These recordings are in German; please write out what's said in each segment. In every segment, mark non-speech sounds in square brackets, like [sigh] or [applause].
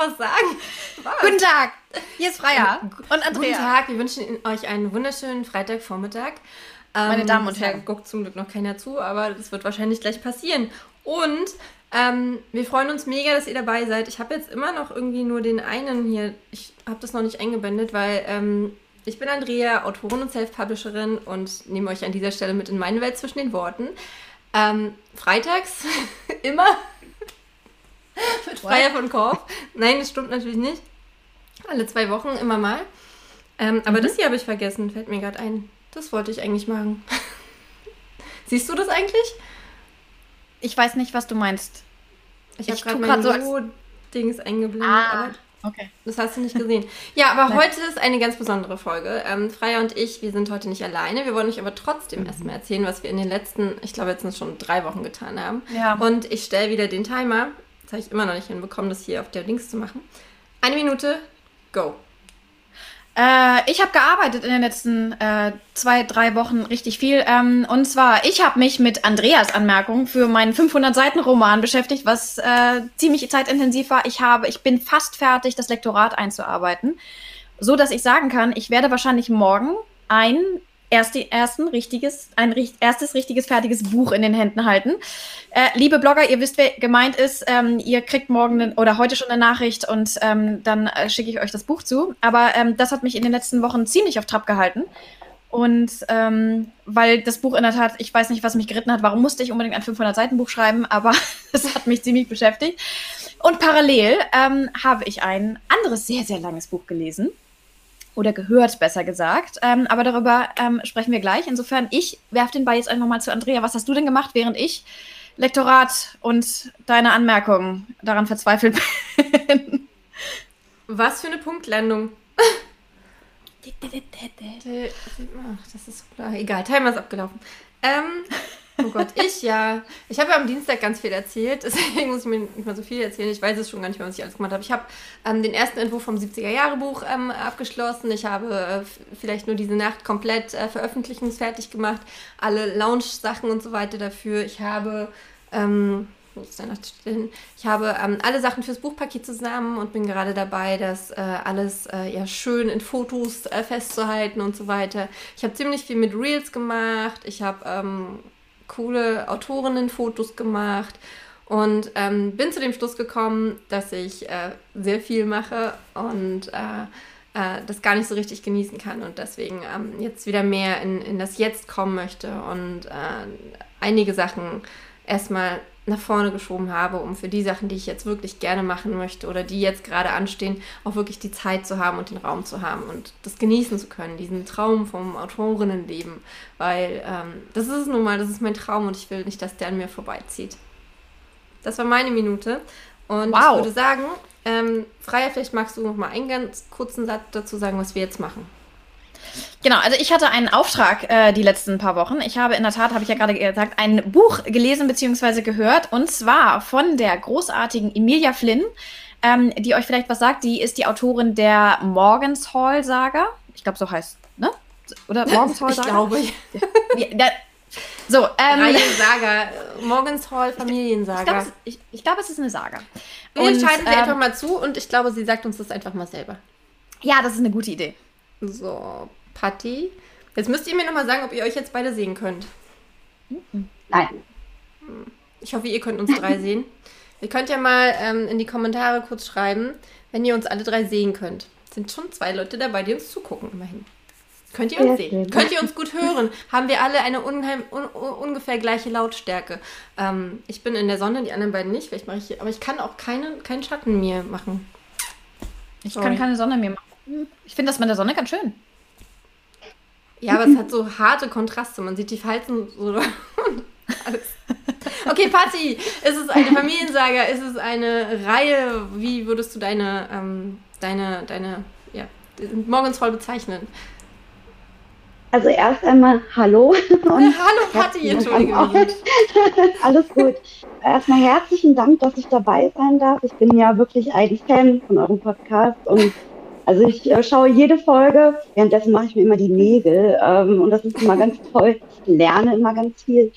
was sagen. Was? Guten Tag, hier ist Freier und Andrea. Guten Tag, wir wünschen euch einen wunderschönen Freitagvormittag. Meine ähm, Damen und Herren. guckt zum Glück noch keiner zu, aber das wird wahrscheinlich gleich passieren. Und ähm, wir freuen uns mega, dass ihr dabei seid. Ich habe jetzt immer noch irgendwie nur den einen hier. Ich habe das noch nicht eingeblendet, weil ähm, ich bin Andrea, Autorin und Self-Publisherin und nehme euch an dieser Stelle mit in meine Welt zwischen den Worten. Ähm, freitags [laughs] immer [laughs] mit Freier von Korb. Nein, das stimmt natürlich nicht. Alle zwei Wochen immer mal. Ähm, aber mhm. das hier habe ich vergessen, fällt mir gerade ein. Das wollte ich eigentlich machen. [laughs] Siehst du das eigentlich? Ich weiß nicht, was du meinst. Ich habe gerade mein so Dings eingeblendet. Ah. Okay. Das hast du nicht gesehen. Ja, aber [laughs] Nein. heute ist eine ganz besondere Folge. Ähm, Freya und ich, wir sind heute nicht alleine. Wir wollen euch aber trotzdem erstmal erzählen, was wir in den letzten, ich glaube, jetzt sind es schon drei Wochen getan haben. Ja. Und ich stelle wieder den Timer. Das habe ich immer noch nicht hinbekommen, das hier auf der Links zu machen. Eine Minute, go. Äh, ich habe gearbeitet in den letzten äh, zwei, drei Wochen richtig viel. Ähm, und zwar, ich habe mich mit Andreas Anmerkungen für meinen 500-Seiten-Roman beschäftigt, was äh, ziemlich zeitintensiv war. Ich, habe, ich bin fast fertig, das Lektorat einzuarbeiten, so dass ich sagen kann, ich werde wahrscheinlich morgen ein erste, ersten richtiges, ein erstes richtiges fertiges Buch in den Händen halten. Äh, liebe Blogger, ihr wisst, wer gemeint ist. Ähm, ihr kriegt morgen oder heute schon eine Nachricht und ähm, dann äh, schicke ich euch das Buch zu. Aber ähm, das hat mich in den letzten Wochen ziemlich auf Trab gehalten. Und ähm, weil das Buch in der Tat, ich weiß nicht, was mich geritten hat, warum musste ich unbedingt ein 500-Seiten-Buch schreiben, aber [laughs] es hat mich ziemlich beschäftigt. Und parallel ähm, habe ich ein anderes sehr, sehr langes Buch gelesen oder gehört, besser gesagt. Ähm, aber darüber ähm, sprechen wir gleich. Insofern, ich werfe den Ball jetzt einfach mal zu Andrea. Was hast du denn gemacht, während ich Lektorat und deine Anmerkungen daran verzweifelt bin? Was für eine Punktlandung. [laughs] Ach, das ist klar. Egal, Timer ist abgelaufen. Ähm, Oh Gott, ich ja. Ich habe ja am Dienstag ganz viel erzählt, [laughs] deswegen muss ich mir nicht mal so viel erzählen. Ich weiß es schon gar nicht mehr, was ich alles gemacht habe. Ich habe ähm, den ersten Entwurf vom 70er-Jahre-Buch ähm, abgeschlossen. Ich habe äh, vielleicht nur diese Nacht komplett äh, veröffentlichungsfertig gemacht. Alle Launch-Sachen und so weiter dafür. Ich habe. Ähm, ich habe ähm, alle Sachen fürs Buchpaket zusammen und bin gerade dabei, das äh, alles äh, ja schön in Fotos äh, festzuhalten und so weiter. Ich habe ziemlich viel mit Reels gemacht. Ich habe ähm, coole Autorinnenfotos gemacht und ähm, bin zu dem Schluss gekommen, dass ich äh, sehr viel mache und äh, äh, das gar nicht so richtig genießen kann und deswegen ähm, jetzt wieder mehr in, in das Jetzt kommen möchte und äh, einige Sachen erstmal nach vorne geschoben habe, um für die Sachen, die ich jetzt wirklich gerne machen möchte oder die jetzt gerade anstehen, auch wirklich die Zeit zu haben und den Raum zu haben und das genießen zu können, diesen Traum vom Autorinnenleben, weil ähm, das ist es nun mal, das ist mein Traum und ich will nicht, dass der an mir vorbeizieht. Das war meine Minute und wow. ich würde sagen, ähm, Freier, vielleicht magst du noch mal einen ganz kurzen Satz dazu sagen, was wir jetzt machen. Genau, also ich hatte einen Auftrag äh, die letzten paar Wochen. Ich habe in der Tat, habe ich ja gerade gesagt, ein Buch gelesen bzw. gehört und zwar von der großartigen Emilia Flynn, ähm, die euch vielleicht was sagt. Die ist die Autorin der Morgens Hall Saga. Ich glaube, so heißt, ne? Oder Morgens Hall Saga? Ich glaube. Ja, da, so, ähm, Reihe Saga, Morgens Hall Familiensaga. Ich, ich, ich glaube, es ist eine Saga. Wir und, entscheiden sie ähm, einfach mal zu und ich glaube, sie sagt uns das einfach mal selber. Ja, das ist eine gute Idee. So, Patti. Jetzt müsst ihr mir nochmal sagen, ob ihr euch jetzt beide sehen könnt. Nein. Hm. Ich hoffe, ihr könnt uns drei [laughs] sehen. Ihr könnt ja mal ähm, in die Kommentare kurz schreiben, wenn ihr uns alle drei sehen könnt. Es sind schon zwei Leute dabei, die uns zugucken, immerhin. Könnt ihr uns sehen? Schön. Könnt ihr uns gut hören? Haben wir alle eine unheim, un, un, ungefähr gleiche Lautstärke? Ähm, ich bin in der Sonne, die anderen beiden nicht. Vielleicht mache ich, aber ich kann auch keine, keinen Schatten mir machen. Ich Sorry. kann keine Sonne mir machen. Ich finde das mit der Sonne ganz schön. Ja, aber es hat so harte Kontraste. Man sieht die Falten so [laughs] alles. Okay, Patti, ist es eine Familiensaga? Ist es eine Reihe? Wie würdest du deine, ähm, deine, deine, ja, Morgensvoll bezeichnen? Also erst einmal Hallo. [laughs] Und Hallo Patti, entschuldige mich. [laughs] Alles gut. Erstmal herzlichen Dank, dass ich dabei sein darf. Ich bin ja wirklich ein Fan von eurem Podcast und also ich äh, schaue jede Folge, währenddessen mache ich mir immer die Nägel ähm, und das ist immer ganz toll. Ich lerne immer ganz viel.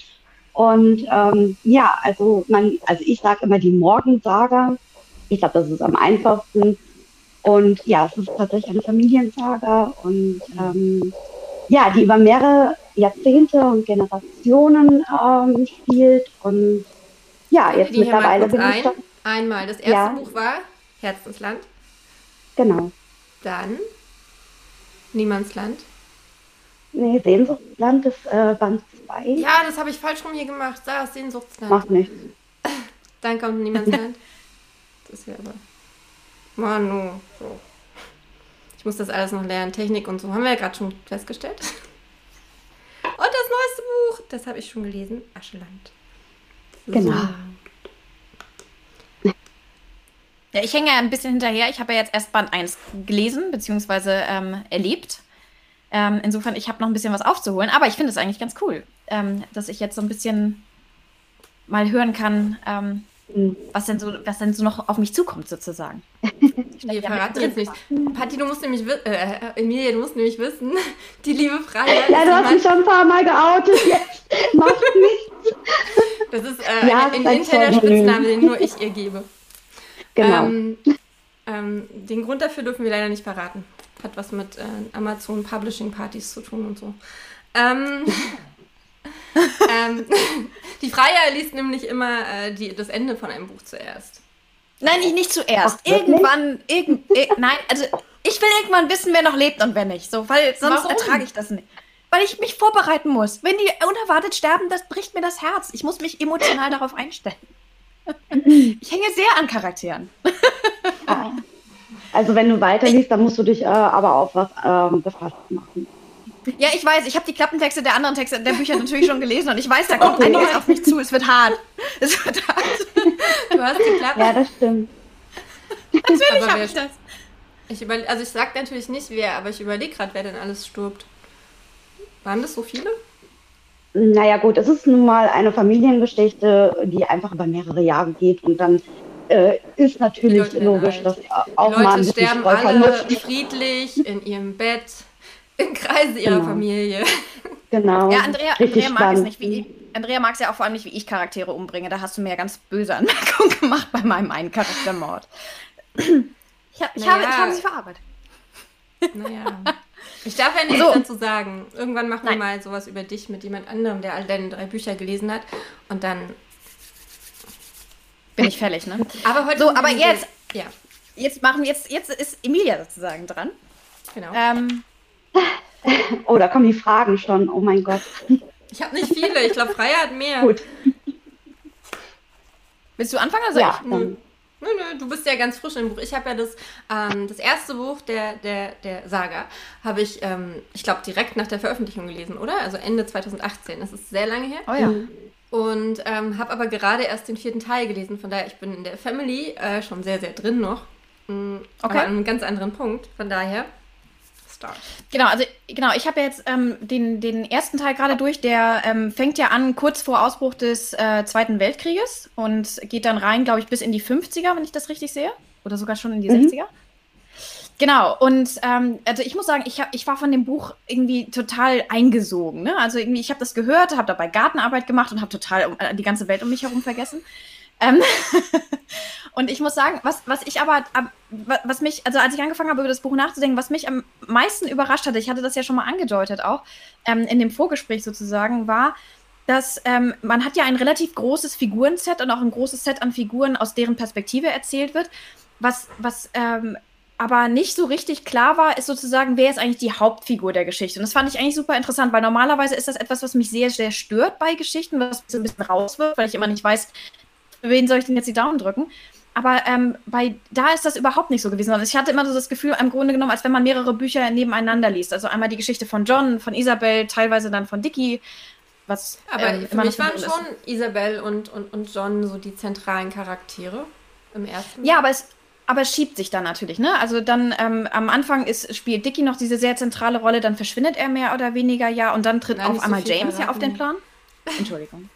Und ähm, ja, also man, also ich sage immer die Morgensaga. Ich glaube, das ist am einfachsten. Und ja, es ist tatsächlich eine Familiensaga und ähm, ja, die über mehrere Jahrzehnte und Generationen ähm, spielt. Und ja, jetzt mittlerweile bin ich ein. Einmal, das erste Ja. Buch war Herzensland, Genau. Dann Niemandsland. Nee, Sehnsuchtsland ist äh, Band 2. Ja, das habe ich falsch rum hier gemacht. Da ist Sehnsuchtsland. Macht nichts. [laughs] Dann kommt Niemandsland. Das ist ja aber. Manu. So. Ich muss das alles noch lernen. Technik und so. Haben wir ja gerade schon festgestellt. [laughs] Und das neueste Buch. Das habe ich schon gelesen. Ascheland. Genau. Ja, ich hänge ja ein bisschen hinterher. Ich habe ja jetzt erst Band 1 gelesen, beziehungsweise ähm, erlebt. Ähm, insofern, ich habe noch ein bisschen was aufzuholen, aber ich finde es eigentlich ganz cool, ähm, dass ich jetzt so ein bisschen mal hören kann, ähm, Mhm. was, denn so, was denn so noch auf mich zukommt, sozusagen. Verraten mittendrin. jetzt nichts. Patti, du musst nämlich wissen, äh, äh, Emilia, du musst nämlich wissen, [laughs] die liebe Freiheit Ja, du hast mich schon ein paar Mal geoutet. Jetzt [laughs] macht nichts. das ist äh, Ja, ein, interner Spitzname, den nur ich ihr gebe. Genau. Ähm, ähm, den Grund dafür dürfen wir leider nicht verraten. Hat was mit äh, Amazon Publishing Partys zu tun und so. Ähm, [laughs] ähm, [laughs] die Freier liest nämlich immer äh, die, das Ende von einem Buch zuerst. Nein, nicht, nicht zuerst. Ach, irgendwann, irgend, ir- nein, also ich will irgendwann wissen, wer noch lebt und wer nicht. So, weil sonst Warum? ertrage ich das nicht. Weil ich mich vorbereiten muss. Wenn die unerwartet sterben, das bricht mir das Herz. Ich muss mich emotional darauf einstellen. Ich hänge sehr an Charakteren. [laughs] Ah. Also wenn du weiterliest, dann musst du dich äh, aber auf was ähm, gefasst machen. Ja, ich weiß, ich habe die Klappentexte der anderen Texte der Bücher natürlich schon gelesen und ich weiß, da kommt Okay. einiges auf mich zu. Es wird hart. Es wird hart. Du hast geklappt. Ja, das stimmt. Natürlich habe ich das. Ich also ich sag natürlich nicht wer, aber ich überlege gerade, wer denn alles stirbt. Waren das so viele? Naja gut, es ist nun mal eine Familiengeschichte, die einfach über mehrere Jahre geht und dann äh, ist Die natürlich logisch, alt. dass Die auch mal ein Leute bisschen sterben alle vermisst. friedlich in ihrem Bett, [laughs] im Kreise ihrer Genau. Familie. Genau. Ja, Andrea, Andrea mag es nicht, wie ich. Andrea mag es ja auch vor allem nicht, wie ich Charaktere umbringe. Da hast du mir ja ganz böse [laughs] Anmerkungen gemacht bei meinem einen Charaktermord. Ich, hab, ich, habe, Naja. ich habe sie verarbeitet. Naja. Ich darf ja nichts So. dazu sagen. Irgendwann machen wir Nein. mal sowas über dich mit jemand anderem, der all deine drei Bücher gelesen hat. Und dann. Bin ich fällig, ne? [laughs] Aber heute. So, wir aber jetzt- Ja, Jetzt machen jetzt, jetzt ist Emilia sozusagen dran. genau. Ähm, [laughs] Oh, da kommen die Fragen schon. Oh mein Gott. Ich habe nicht viele. Ich glaube, Freya hat mehr. Gut. willst du anfangen oder soll Ja, ich? Dann. Nö, nö, du bist ja ganz frisch im Buch. Ich habe ja das, ähm, das erste Buch der, der, der Saga, habe ich, ähm, ich glaube, direkt nach der Veröffentlichung gelesen, oder? Also Ende 2018. Das ist sehr lange her. Oh ja. Und ähm, habe aber gerade erst den vierten Teil gelesen. Von daher, ich bin in der Family äh, schon sehr, sehr drin noch. Mm, Okay. Aber an einem ganz anderen Punkt. Von daher, Start. Genau, also genau, ich habe jetzt ähm, den, den ersten Teil gerade durch, der ähm, fängt ja an kurz vor Ausbruch des äh, Zweiten Weltkrieges und geht dann rein, glaube ich, bis in die 50er, wenn ich das richtig sehe. Oder sogar schon in die Mhm. 60er. Genau, und ähm, also ich muss sagen, ich, hab, ich war von dem Buch irgendwie total eingesogen. Ne? Also irgendwie, ich habe das gehört, habe dabei Gartenarbeit gemacht und habe total um, äh, die ganze Welt um mich herum vergessen. Ähm, [laughs] und ich muss sagen, was, was ich aber, ab, wa- was mich, also als ich angefangen habe, über das Buch nachzudenken, was mich am meisten überrascht hatte, ich hatte das ja schon mal angedeutet auch, ähm, in dem Vorgespräch sozusagen, war, dass ähm, man hat ja ein relativ großes Figurenset und auch ein großes Set an Figuren, aus deren Perspektive erzählt wird. Was, was ähm, aber nicht so richtig klar war, ist sozusagen, wer ist eigentlich die Hauptfigur der Geschichte. Und das fand ich eigentlich super interessant, weil normalerweise ist das etwas, was mich sehr, sehr stört bei Geschichten, was ein bisschen rauswirft, weil ich immer nicht weiß, wen soll ich denn jetzt die Daumen drücken. Aber ähm, bei da ist das überhaupt nicht so gewesen. Also ich hatte immer so das Gefühl, im Grunde genommen, als wenn man mehrere Bücher nebeneinander liest. Also einmal die Geschichte von John, von Isabel, teilweise dann von Dicky. Was Aber ähm, für mich waren so schon Isabel und, und, und John so die zentralen Charaktere im ersten. Ja, aber es, aber es schiebt sich dann natürlich, ne? Also dann ähm, am Anfang ist, spielt Dicky noch diese sehr zentrale Rolle, dann verschwindet er mehr oder weniger ja und dann tritt Nein, auf so einmal viel James ja auf den. Plan. [laughs] Entschuldigung.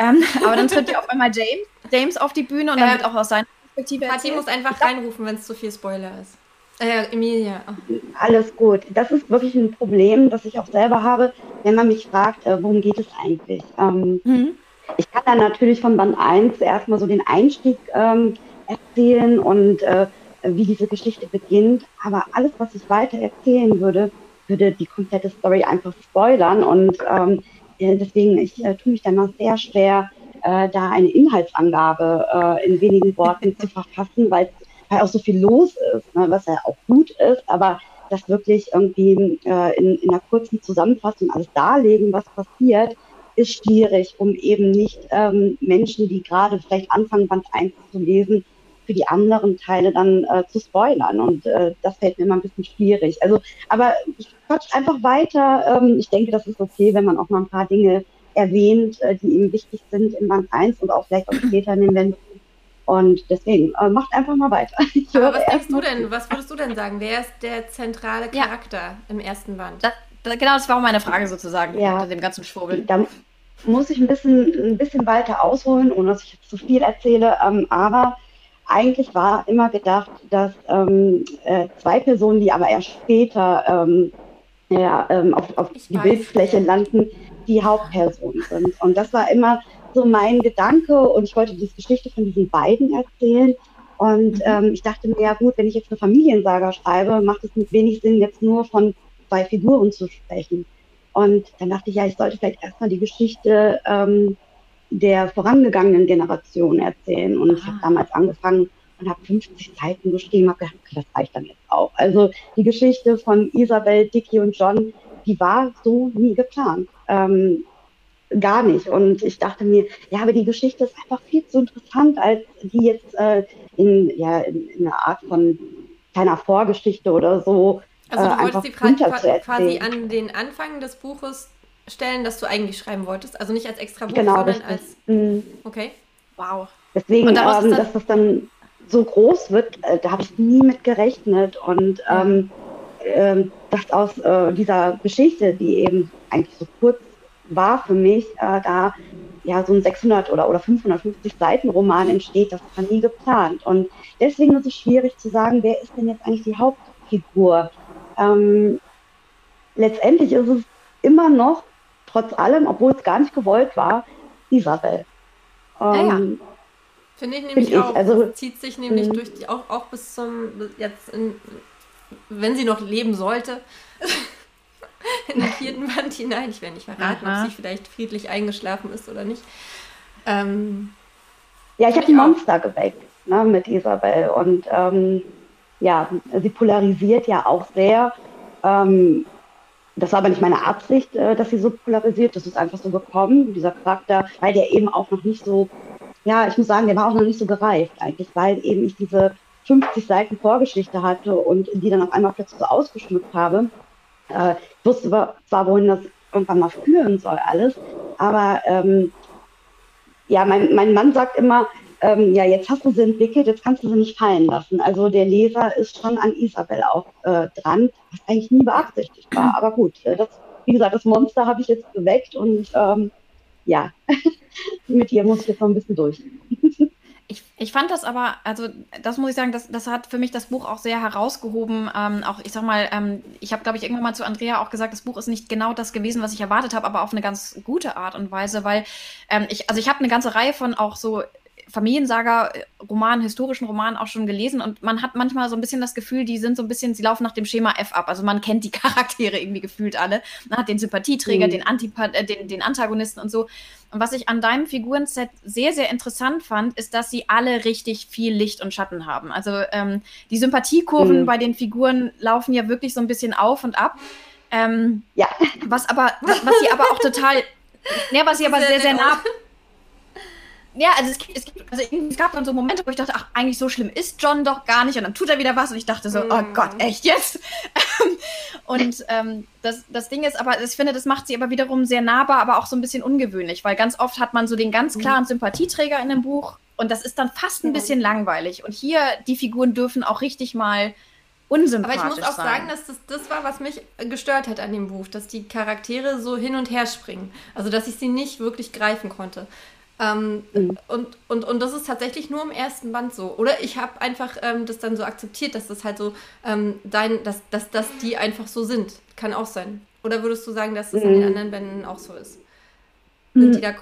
Ähm, [laughs] aber dann tritt ja auf einmal James, James auf die Bühne und dann Ähm, wird auch aus seiner Perspektive Patti erzählt. muss einfach reinrufen, wenn es zu viel Spoiler ist. Äh, Emilia. Oh. Alles gut. Das ist wirklich ein Problem, das ich auch selber habe, wenn man mich fragt, äh, worum geht es eigentlich. Ähm, Mhm. ich kann dann natürlich von Band 1 erstmal so den Einstieg ähm, erzählen und äh, wie diese Geschichte beginnt. Aber alles, was ich weiter erzählen würde, würde die komplette Story einfach spoilern. Und ähm, äh, deswegen, ich äh, tue mich da mal sehr schwer, äh, da eine Inhaltsangabe äh, in wenigen Worten zu verfassen, weil, weil auch so viel los ist, ne, was ja auch gut ist, aber das wirklich irgendwie äh, in, in einer kurzen Zusammenfassung alles darlegen, was passiert, ist schwierig, um eben nicht ähm, Menschen, die gerade vielleicht anfangen, Band 1 zu lesen, für die anderen Teile dann äh, zu spoilern. Und äh, das fällt mir immer ein bisschen schwierig. Also, aber ich quatsch einfach weiter. Ähm, ich denke, das ist okay, wenn man auch mal ein paar Dinge erwähnt, äh, die ihm wichtig sind in Band 1 und auch vielleicht auch [clears throat] später in den Bänden. Und deswegen, äh, macht einfach mal weiter. [laughs] Ich Aber was denkst du denn, was würdest du denn sagen? Wer ist der zentrale Charakter ja. im ersten Band? Das, das, genau, das war auch meine Frage sozusagen, ja. unter dem ganzen Schwurbel. Da muss ich ein bisschen, ein bisschen weiter ausholen, ohne dass ich jetzt zu viel erzähle. Ähm, aber eigentlich war immer gedacht, dass ähm, äh, zwei Personen, die aber erst später ähm, ja, ähm, auf, auf die. Bildfläche landen, die Hauptpersonen sind. Und das war immer so mein Gedanke und ich wollte die Geschichte von diesen beiden erzählen. Und mhm. ähm, ich dachte mir, ja gut, wenn ich jetzt eine Familiensaga schreibe, macht es wenig Sinn, jetzt nur von zwei Figuren zu sprechen. Und dann dachte ich, ja, ich sollte vielleicht erstmal die Geschichte ähm, der vorangegangenen Generation erzählen. Und ich habe ah. damals angefangen und habe 50 Seiten geschrieben, habe gedacht, okay, das reicht dann jetzt auch. Also die Geschichte von Isabel, Dicky und John, die war so nie geplant. Ähm, gar nicht. Und ich dachte mir, ja, aber die Geschichte ist einfach viel zu interessant, als die jetzt äh, in, ja, in, in einer Art von kleiner Vorgeschichte oder so. Also du äh, wolltest die Frage quasi an den Anfang des Buches stellen, dass du eigentlich schreiben wolltest. Also nicht als extra Buch, genau, sondern als. Mhm. Okay. Wow. Deswegen, ähm, dass das dann so groß wird, äh, da habe ich nie mit gerechnet. Und ähm, äh, dass aus äh, dieser Geschichte, die eben eigentlich so kurz war für mich, äh, da ja so ein 600 oder, oder 550 Seiten Roman entsteht, das war nie geplant. Und deswegen ist es schwierig zu sagen, wer ist denn jetzt eigentlich die Hauptfigur? Ähm, letztendlich ist es immer noch, trotz allem, obwohl es gar nicht gewollt war, Isabel. Ähm, ja, ja. Finde ich nämlich find auch. Ich, also, zieht sich nämlich mh. durch die, auch, auch bis zum, jetzt, in, wenn sie noch leben sollte, [laughs] in den vierten Band hinein. Ich werde nicht verraten, Aha. ob sie vielleicht friedlich eingeschlafen ist oder nicht. Ähm, ja, ich habe ein Monster geweckt ne, mit Isabel und ähm, ja, sie polarisiert ja auch sehr. Ähm, das war aber nicht meine Absicht, äh, dass sie so polarisiert. Das ist einfach so gekommen, dieser Charakter, weil der eben auch noch nicht so, ja, ich muss sagen, der war auch noch nicht so gereift eigentlich, weil eben ich diese 50 Seiten Vorgeschichte hatte und die dann auf einmal plötzlich so ausgeschmückt habe. Äh, ich wusste zwar, wohin das irgendwann mal führen soll, alles, aber ähm, ja, mein, mein Mann sagt immer, ähm, ja, jetzt hast du sie entwickelt, jetzt kannst du sie nicht fallen lassen. Also der Leser ist schon an Isabel auch äh, dran, was eigentlich nie beabsichtigt war. Aber gut, äh, das, wie gesagt, das Monster habe ich jetzt geweckt und ähm, ja, [laughs] mit ihr muss ich jetzt noch ein bisschen durch. Ich, ich fand das aber, also das muss ich sagen, das, das hat für mich das Buch auch sehr herausgehoben. Ähm, auch ich sag mal, ähm, ich habe, glaube ich, irgendwann mal zu Andrea auch gesagt, das Buch ist nicht genau das gewesen, was ich erwartet habe, aber auf eine ganz gute Art und Weise, weil ähm, ich, also ich habe eine ganze Reihe von auch so Familiensaga-Romanen, historischen Romanen auch schon gelesen und man hat manchmal so ein bisschen das Gefühl, die sind so ein bisschen, sie laufen nach dem Schema F ab. Also man kennt die [laughs] Charaktere irgendwie gefühlt alle. Man hat den Sympathieträger, mhm. den, Antipa äh, den, den Antagonisten und so. Und was ich an deinem Figurenset sehr, sehr interessant fand, ist, dass sie alle richtig viel Licht und Schatten haben. Also ähm, die Sympathiekurven mhm. bei den Figuren laufen ja wirklich so ein bisschen auf und ab. Ähm, ja. Was aber, was, sie aber auch total, [laughs] ja, was sie aber sehr, sehr nah ja, also es, gibt, es, gibt, also es gab dann so Momente, wo ich dachte, ach, eigentlich so schlimm ist John doch gar nicht. Und dann tut er wieder was und ich dachte so, mm. oh Gott, echt jetzt? [laughs] und ähm, das, das Ding ist aber, ich finde, das macht sie aber wiederum sehr nahbar, aber auch so ein bisschen ungewöhnlich, weil ganz oft hat man so den ganz mhm. klaren Sympathieträger in einem Buch und das ist dann fast ein bisschen langweilig. Und hier, die Figuren dürfen auch richtig mal unsympathisch Aber ich muss auch sein. sagen, dass das das war, was mich gestört hat an dem Buch, dass die Charaktere so hin und her springen. Also, dass ich sie nicht wirklich greifen konnte. Ähm, mhm. und, und, und das ist tatsächlich nur im ersten Band so. Oder ich habe einfach ähm, das dann so akzeptiert, dass das halt so ähm, dein, dass, dass, dass die einfach so sind. Kann auch sein. Oder würdest du sagen, dass das mhm. in den anderen Bänden auch so ist? Sind mhm. die da.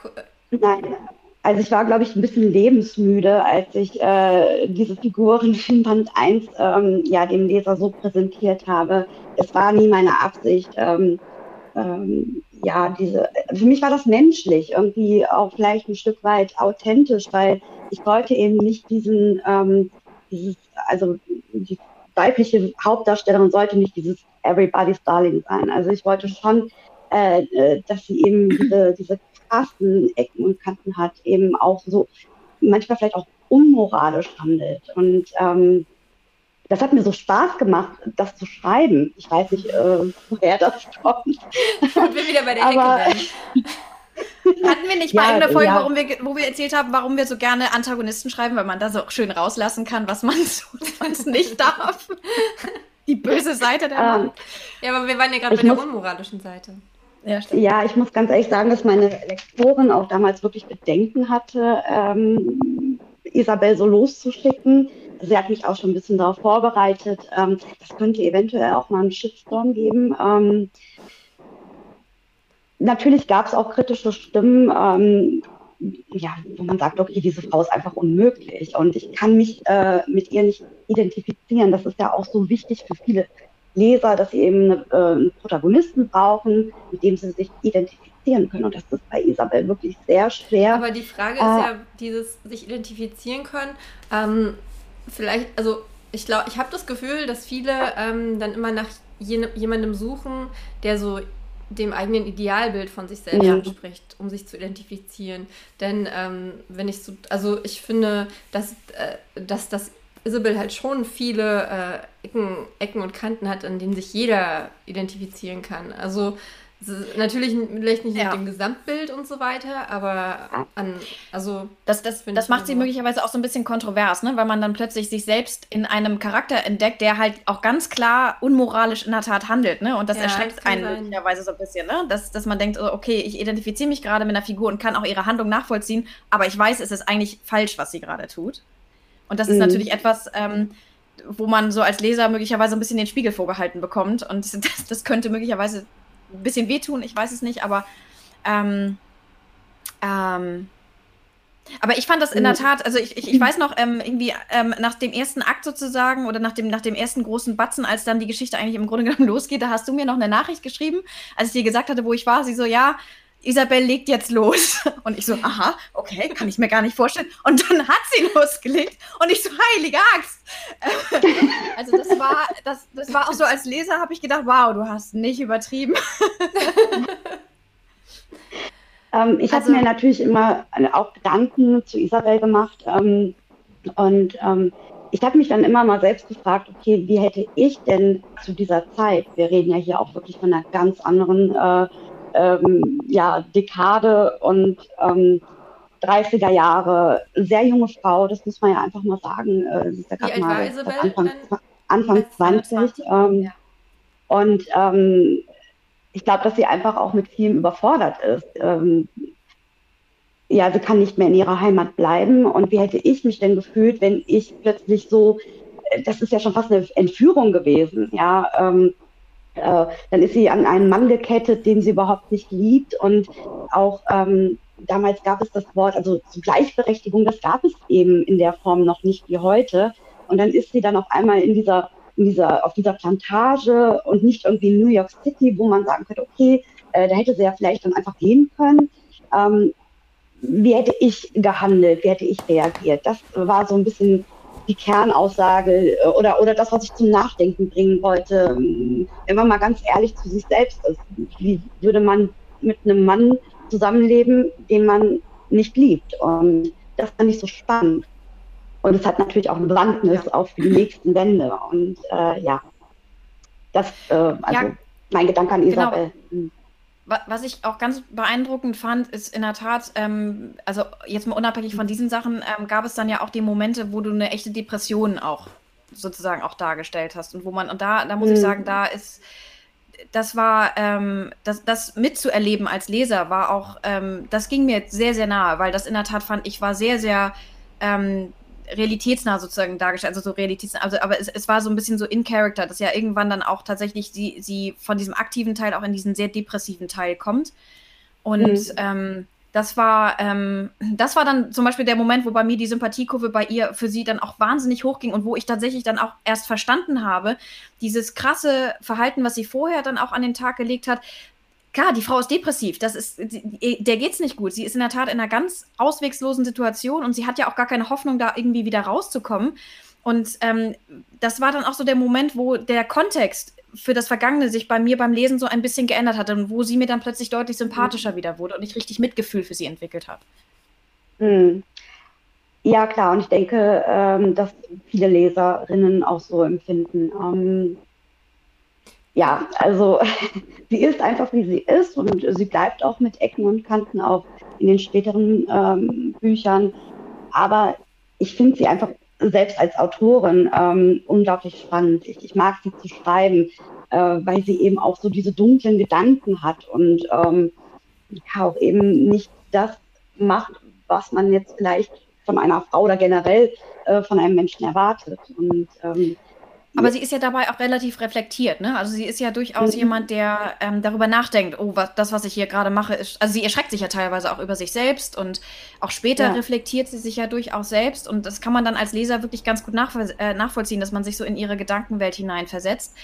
Nein. also ich war, glaube ich, ein bisschen lebensmüde, als ich äh, diese Figuren [laughs] in Band 1 ähm, ja, dem Leser so präsentiert habe. Es war nie meine Absicht, ähm, ähm, ja, diese, für mich war das menschlich, irgendwie auch vielleicht ein Stück weit authentisch, weil ich wollte eben nicht diesen, ähm, dieses, also die weibliche Hauptdarstellerin sollte nicht dieses Everybody's Darling sein. Also ich wollte schon, äh, äh dass sie eben diese, diese krassen Ecken und Kanten hat, eben auch so manchmal vielleicht auch unmoralisch handelt. Und ähm, das hat mir so Spaß gemacht, das zu schreiben. Ich weiß nicht, äh, woher das kommt. Und wir wieder bei der Aber, Hatten wir nicht ja, mal eine Folge, ja. warum wir, wo wir erzählt haben, warum wir so gerne Antagonisten schreiben, weil man da so schön rauslassen kann, was man [laughs] sonst nicht darf. Die böse Seite der Mann. Ja, aber wir waren ja gerade bei der unmoralischen Seite. Ja, ja, ich muss ganz ehrlich sagen, dass meine Lektorin auch damals wirklich Bedenken hatte, ähm, Isabel so loszuschicken. Sie hat mich auch schon ein bisschen darauf vorbereitet. Ähm, das könnte eventuell auch mal einen Shitstorm geben. Ähm, natürlich gab es auch kritische Stimmen, ähm, ja, wo man sagt, okay, diese Frau ist einfach unmöglich und ich kann mich äh, mit ihr nicht identifizieren. Das ist ja auch so wichtig für viele Leser, dass sie eben eine, äh, einen Protagonisten brauchen, mit dem sie sich identifizieren können. Und das ist bei Isabel wirklich sehr schwer. Aber die Frage ist äh, ja, dieses sich identifizieren können. Ähm, vielleicht, also ich glaube, ich habe das Gefühl, dass viele ähm, dann immer nach jemandem suchen, der so dem eigenen Idealbild von sich selbst ja. entspricht, um sich zu identifizieren. Denn ähm, wenn ich so, also ich finde, dass, äh, dass das Isabel halt schon viele äh, Ecken, Ecken und Kanten hat, an denen sich jeder identifizieren kann. Also natürlich vielleicht nicht ja. mit dem Gesamtbild und so weiter, aber an, also das, das, das macht sie so. möglicherweise auch so ein bisschen kontrovers, ne? weil man dann plötzlich sich selbst in einem Charakter entdeckt, der halt auch ganz klar unmoralisch in der Tat handelt, ne? Und das ja, erschreckt das einen sein. möglicherweise so ein bisschen, ne? Dass, dass man denkt, okay, ich identifiziere mich gerade mit einer Figur und kann auch ihre Handlung nachvollziehen, aber ich weiß, es ist eigentlich falsch, was sie gerade tut. Und das ist mhm. natürlich etwas, ähm, wo man so als Leser möglicherweise ein bisschen den Spiegel vorgehalten bekommt. Und [laughs] das, das könnte möglicherweise ein bisschen wehtun, ich weiß es nicht, aber ähm, ähm, aber ich fand das in der mhm. Tat, also ich, ich, ich weiß noch, ähm, irgendwie ähm, nach dem ersten Akt sozusagen oder nach dem, nach dem ersten großen Batzen, als dann die Geschichte eigentlich im Grunde genommen [laughs] losgeht, da hast du mir noch eine Nachricht geschrieben, als ich dir gesagt hatte, wo ich war. Sie so, ja, Isabel legt jetzt los. [laughs] Und ich so, aha, okay, kann ich mir gar nicht vorstellen. Und dann hat sie losgelegt und ich so, heilige Axt. [laughs] Also das war, das, das war auch so als Leser, habe ich gedacht, wow, du hast nicht übertrieben. [laughs] Ähm, ich also, habe mir natürlich immer auch Gedanken zu Isabel gemacht. Ähm, und ähm, ich habe mich dann immer mal selbst gefragt, okay, wie hätte ich denn zu dieser Zeit, wir reden ja hier auch wirklich von einer ganz anderen äh, ähm, ja, Dekade und ähm, 30er Jahre, sehr junge Frau, das muss man ja einfach mal sagen. Äh, sie ist ja gerade mal Anfang, Anfang 20. Ähm, ja. Und ähm, ich glaube, dass sie einfach auch mit vielem überfordert ist. Ähm, ja, sie kann nicht mehr in ihrer Heimat bleiben. Und wie hätte ich mich denn gefühlt, wenn ich plötzlich so, äh, das ist ja schon fast eine Entführung gewesen, ja, ähm, äh, dann ist sie an einen Mann gekettet, den sie überhaupt nicht liebt. Und auch ähm, damals gab es das Wort, also Gleichberechtigung, das gab es eben in der Form noch nicht wie heute. Und dann ist sie dann auf einmal in dieser, in dieser, auf dieser Plantage und nicht irgendwie in New York City, wo man sagen könnte, okay, äh, da hätte sie ja vielleicht dann einfach gehen können. Ähm, wie hätte ich gehandelt? Wie hätte ich reagiert? Das war so ein bisschen die Kernaussage äh, oder, oder das, was ich zum Nachdenken bringen wollte, ähm, wenn man mal ganz ehrlich zu sich selbst ist. Wie würde man mit einem Mann zusammenleben, den man nicht liebt? Und das fand ich so spannend. Und es hat natürlich auch eine Bewandtnis auf die nächsten Wände. Und äh, ja, das, äh, also ja, mein Gedanke an genau. Isabel. Genau. Was ich auch ganz beeindruckend fand, ist in der Tat, ähm, also jetzt mal unabhängig von diesen Sachen, ähm, gab es dann ja auch die Momente, wo du eine echte Depression auch sozusagen auch dargestellt hast. Und wo man, und da, da muss mhm. ich sagen, da ist, das war, ähm, das, das mitzuerleben als Leser war auch, ähm, das ging mir sehr, sehr nahe, weil das in der Tat fand ich war sehr, sehr ähm, realitätsnah sozusagen dargestellt, also so realitätsnah, also, aber es, es war so ein bisschen so in Character, dass ja irgendwann dann auch tatsächlich sie, sie von diesem aktiven Teil auch in diesen sehr depressiven Teil kommt. Und mhm. ähm, Das war, ähm, das war dann zum Beispiel der Moment, wo bei mir die Sympathiekurve bei ihr für sie dann auch wahnsinnig hochging und wo ich tatsächlich dann auch erst verstanden habe, dieses krasse Verhalten, was sie vorher dann auch an den Tag gelegt hat, klar, die Frau ist depressiv, das ist, der geht's nicht gut. Sie ist in der Tat in einer ganz auswegslosen Situation und sie hat ja auch gar keine Hoffnung, da irgendwie wieder rauszukommen. Und ähm, das war dann auch so der Moment, wo der Kontext für das Vergangene sich bei mir beim Lesen so ein bisschen geändert hat und wo sie mir dann plötzlich deutlich sympathischer mhm. wieder wurde und ich richtig Mitgefühl für sie entwickelt habe. Mhm. Ja, klar, und ich denke, ähm, dass viele Leserinnen auch so empfinden. Ähm, ja, also [laughs] sie ist einfach, wie sie ist und sie bleibt auch mit Ecken und Kanten auch in den späteren ähm, Büchern. Aber ich finde sie einfach selbst als Autorin ähm, unglaublich spannend. Ich, ich, mag sie zu schreiben, äh, weil sie eben auch so diese dunklen Gedanken hat und ähm, auch eben nicht das macht, was man jetzt vielleicht von einer Frau oder generell äh, von einem Menschen erwartet. Und ähm, aber sie ist ja dabei auch relativ reflektiert, ne? Also sie ist ja durchaus mhm. jemand, der ähm, darüber nachdenkt, oh, was, das, was ich hier gerade mache, ist. Also sie erschreckt sich ja teilweise auch über sich selbst und auch später ja. reflektiert sie sich ja durchaus selbst. Und das kann man dann als Leser wirklich ganz gut nachvoll äh, nachvollziehen, dass man sich so in ihre Gedankenwelt hineinversetzt.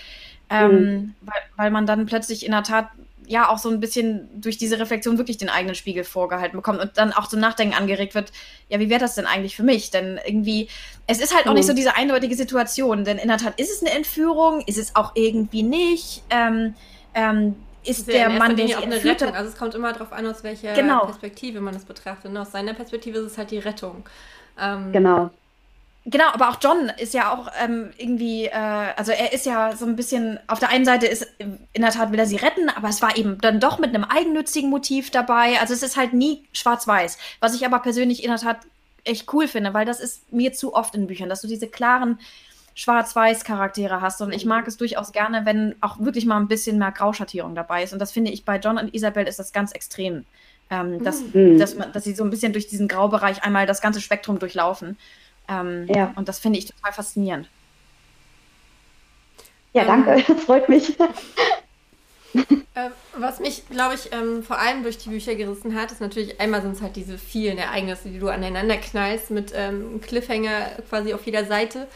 Ähm, mhm. weil, weil man dann plötzlich in der Tat ja auch so ein bisschen durch diese Reflexion wirklich den eigenen Spiegel vorgehalten bekommt und dann auch zum Nachdenken angeregt wird, ja, wie wäre das denn eigentlich für mich? Denn irgendwie, es ist halt auch nicht so mhm. diese eindeutige Situation, denn in der Tat ist es eine Entführung, ist es auch irgendwie nicht. Ähm, ähm, ist der Mann, der auch eine Rettung. Also es kommt immer darauf an, aus welcher genau. Perspektive man es betrachtet. Und aus seiner Perspektive ist es halt die Rettung. Ähm, genau. Genau, aber auch John ist ja auch ähm, irgendwie, äh, also er ist ja so ein bisschen, auf der einen Seite ist in der Tat will er sie retten, aber es war eben dann doch mit einem eigennützigen Motiv dabei. Also es ist halt nie schwarz-weiß, was ich aber persönlich in der Tat echt cool finde, weil das ist mir zu oft in Büchern, dass du diese klaren Schwarz-Weiß-Charaktere hast. Und ich mag es durchaus gerne, wenn auch wirklich mal ein bisschen mehr Grauschattierung dabei ist. Und das finde ich bei John und Isabel ist das ganz extrem. Ähm, dass, mhm. dass, man, dass sie so ein bisschen durch diesen Graubereich einmal das ganze Spektrum durchlaufen. Ähm, ja. Und das finde ich total faszinierend. Ja, danke, ähm, das [laughs] freut mich. äh, was mich, glaube ich, ähm, vor allem durch die Bücher gerissen hat, ist natürlich einmal sind es halt diese vielen Ereignisse, die du aneinander knallst mit ähm, Cliffhanger quasi auf jeder Seite.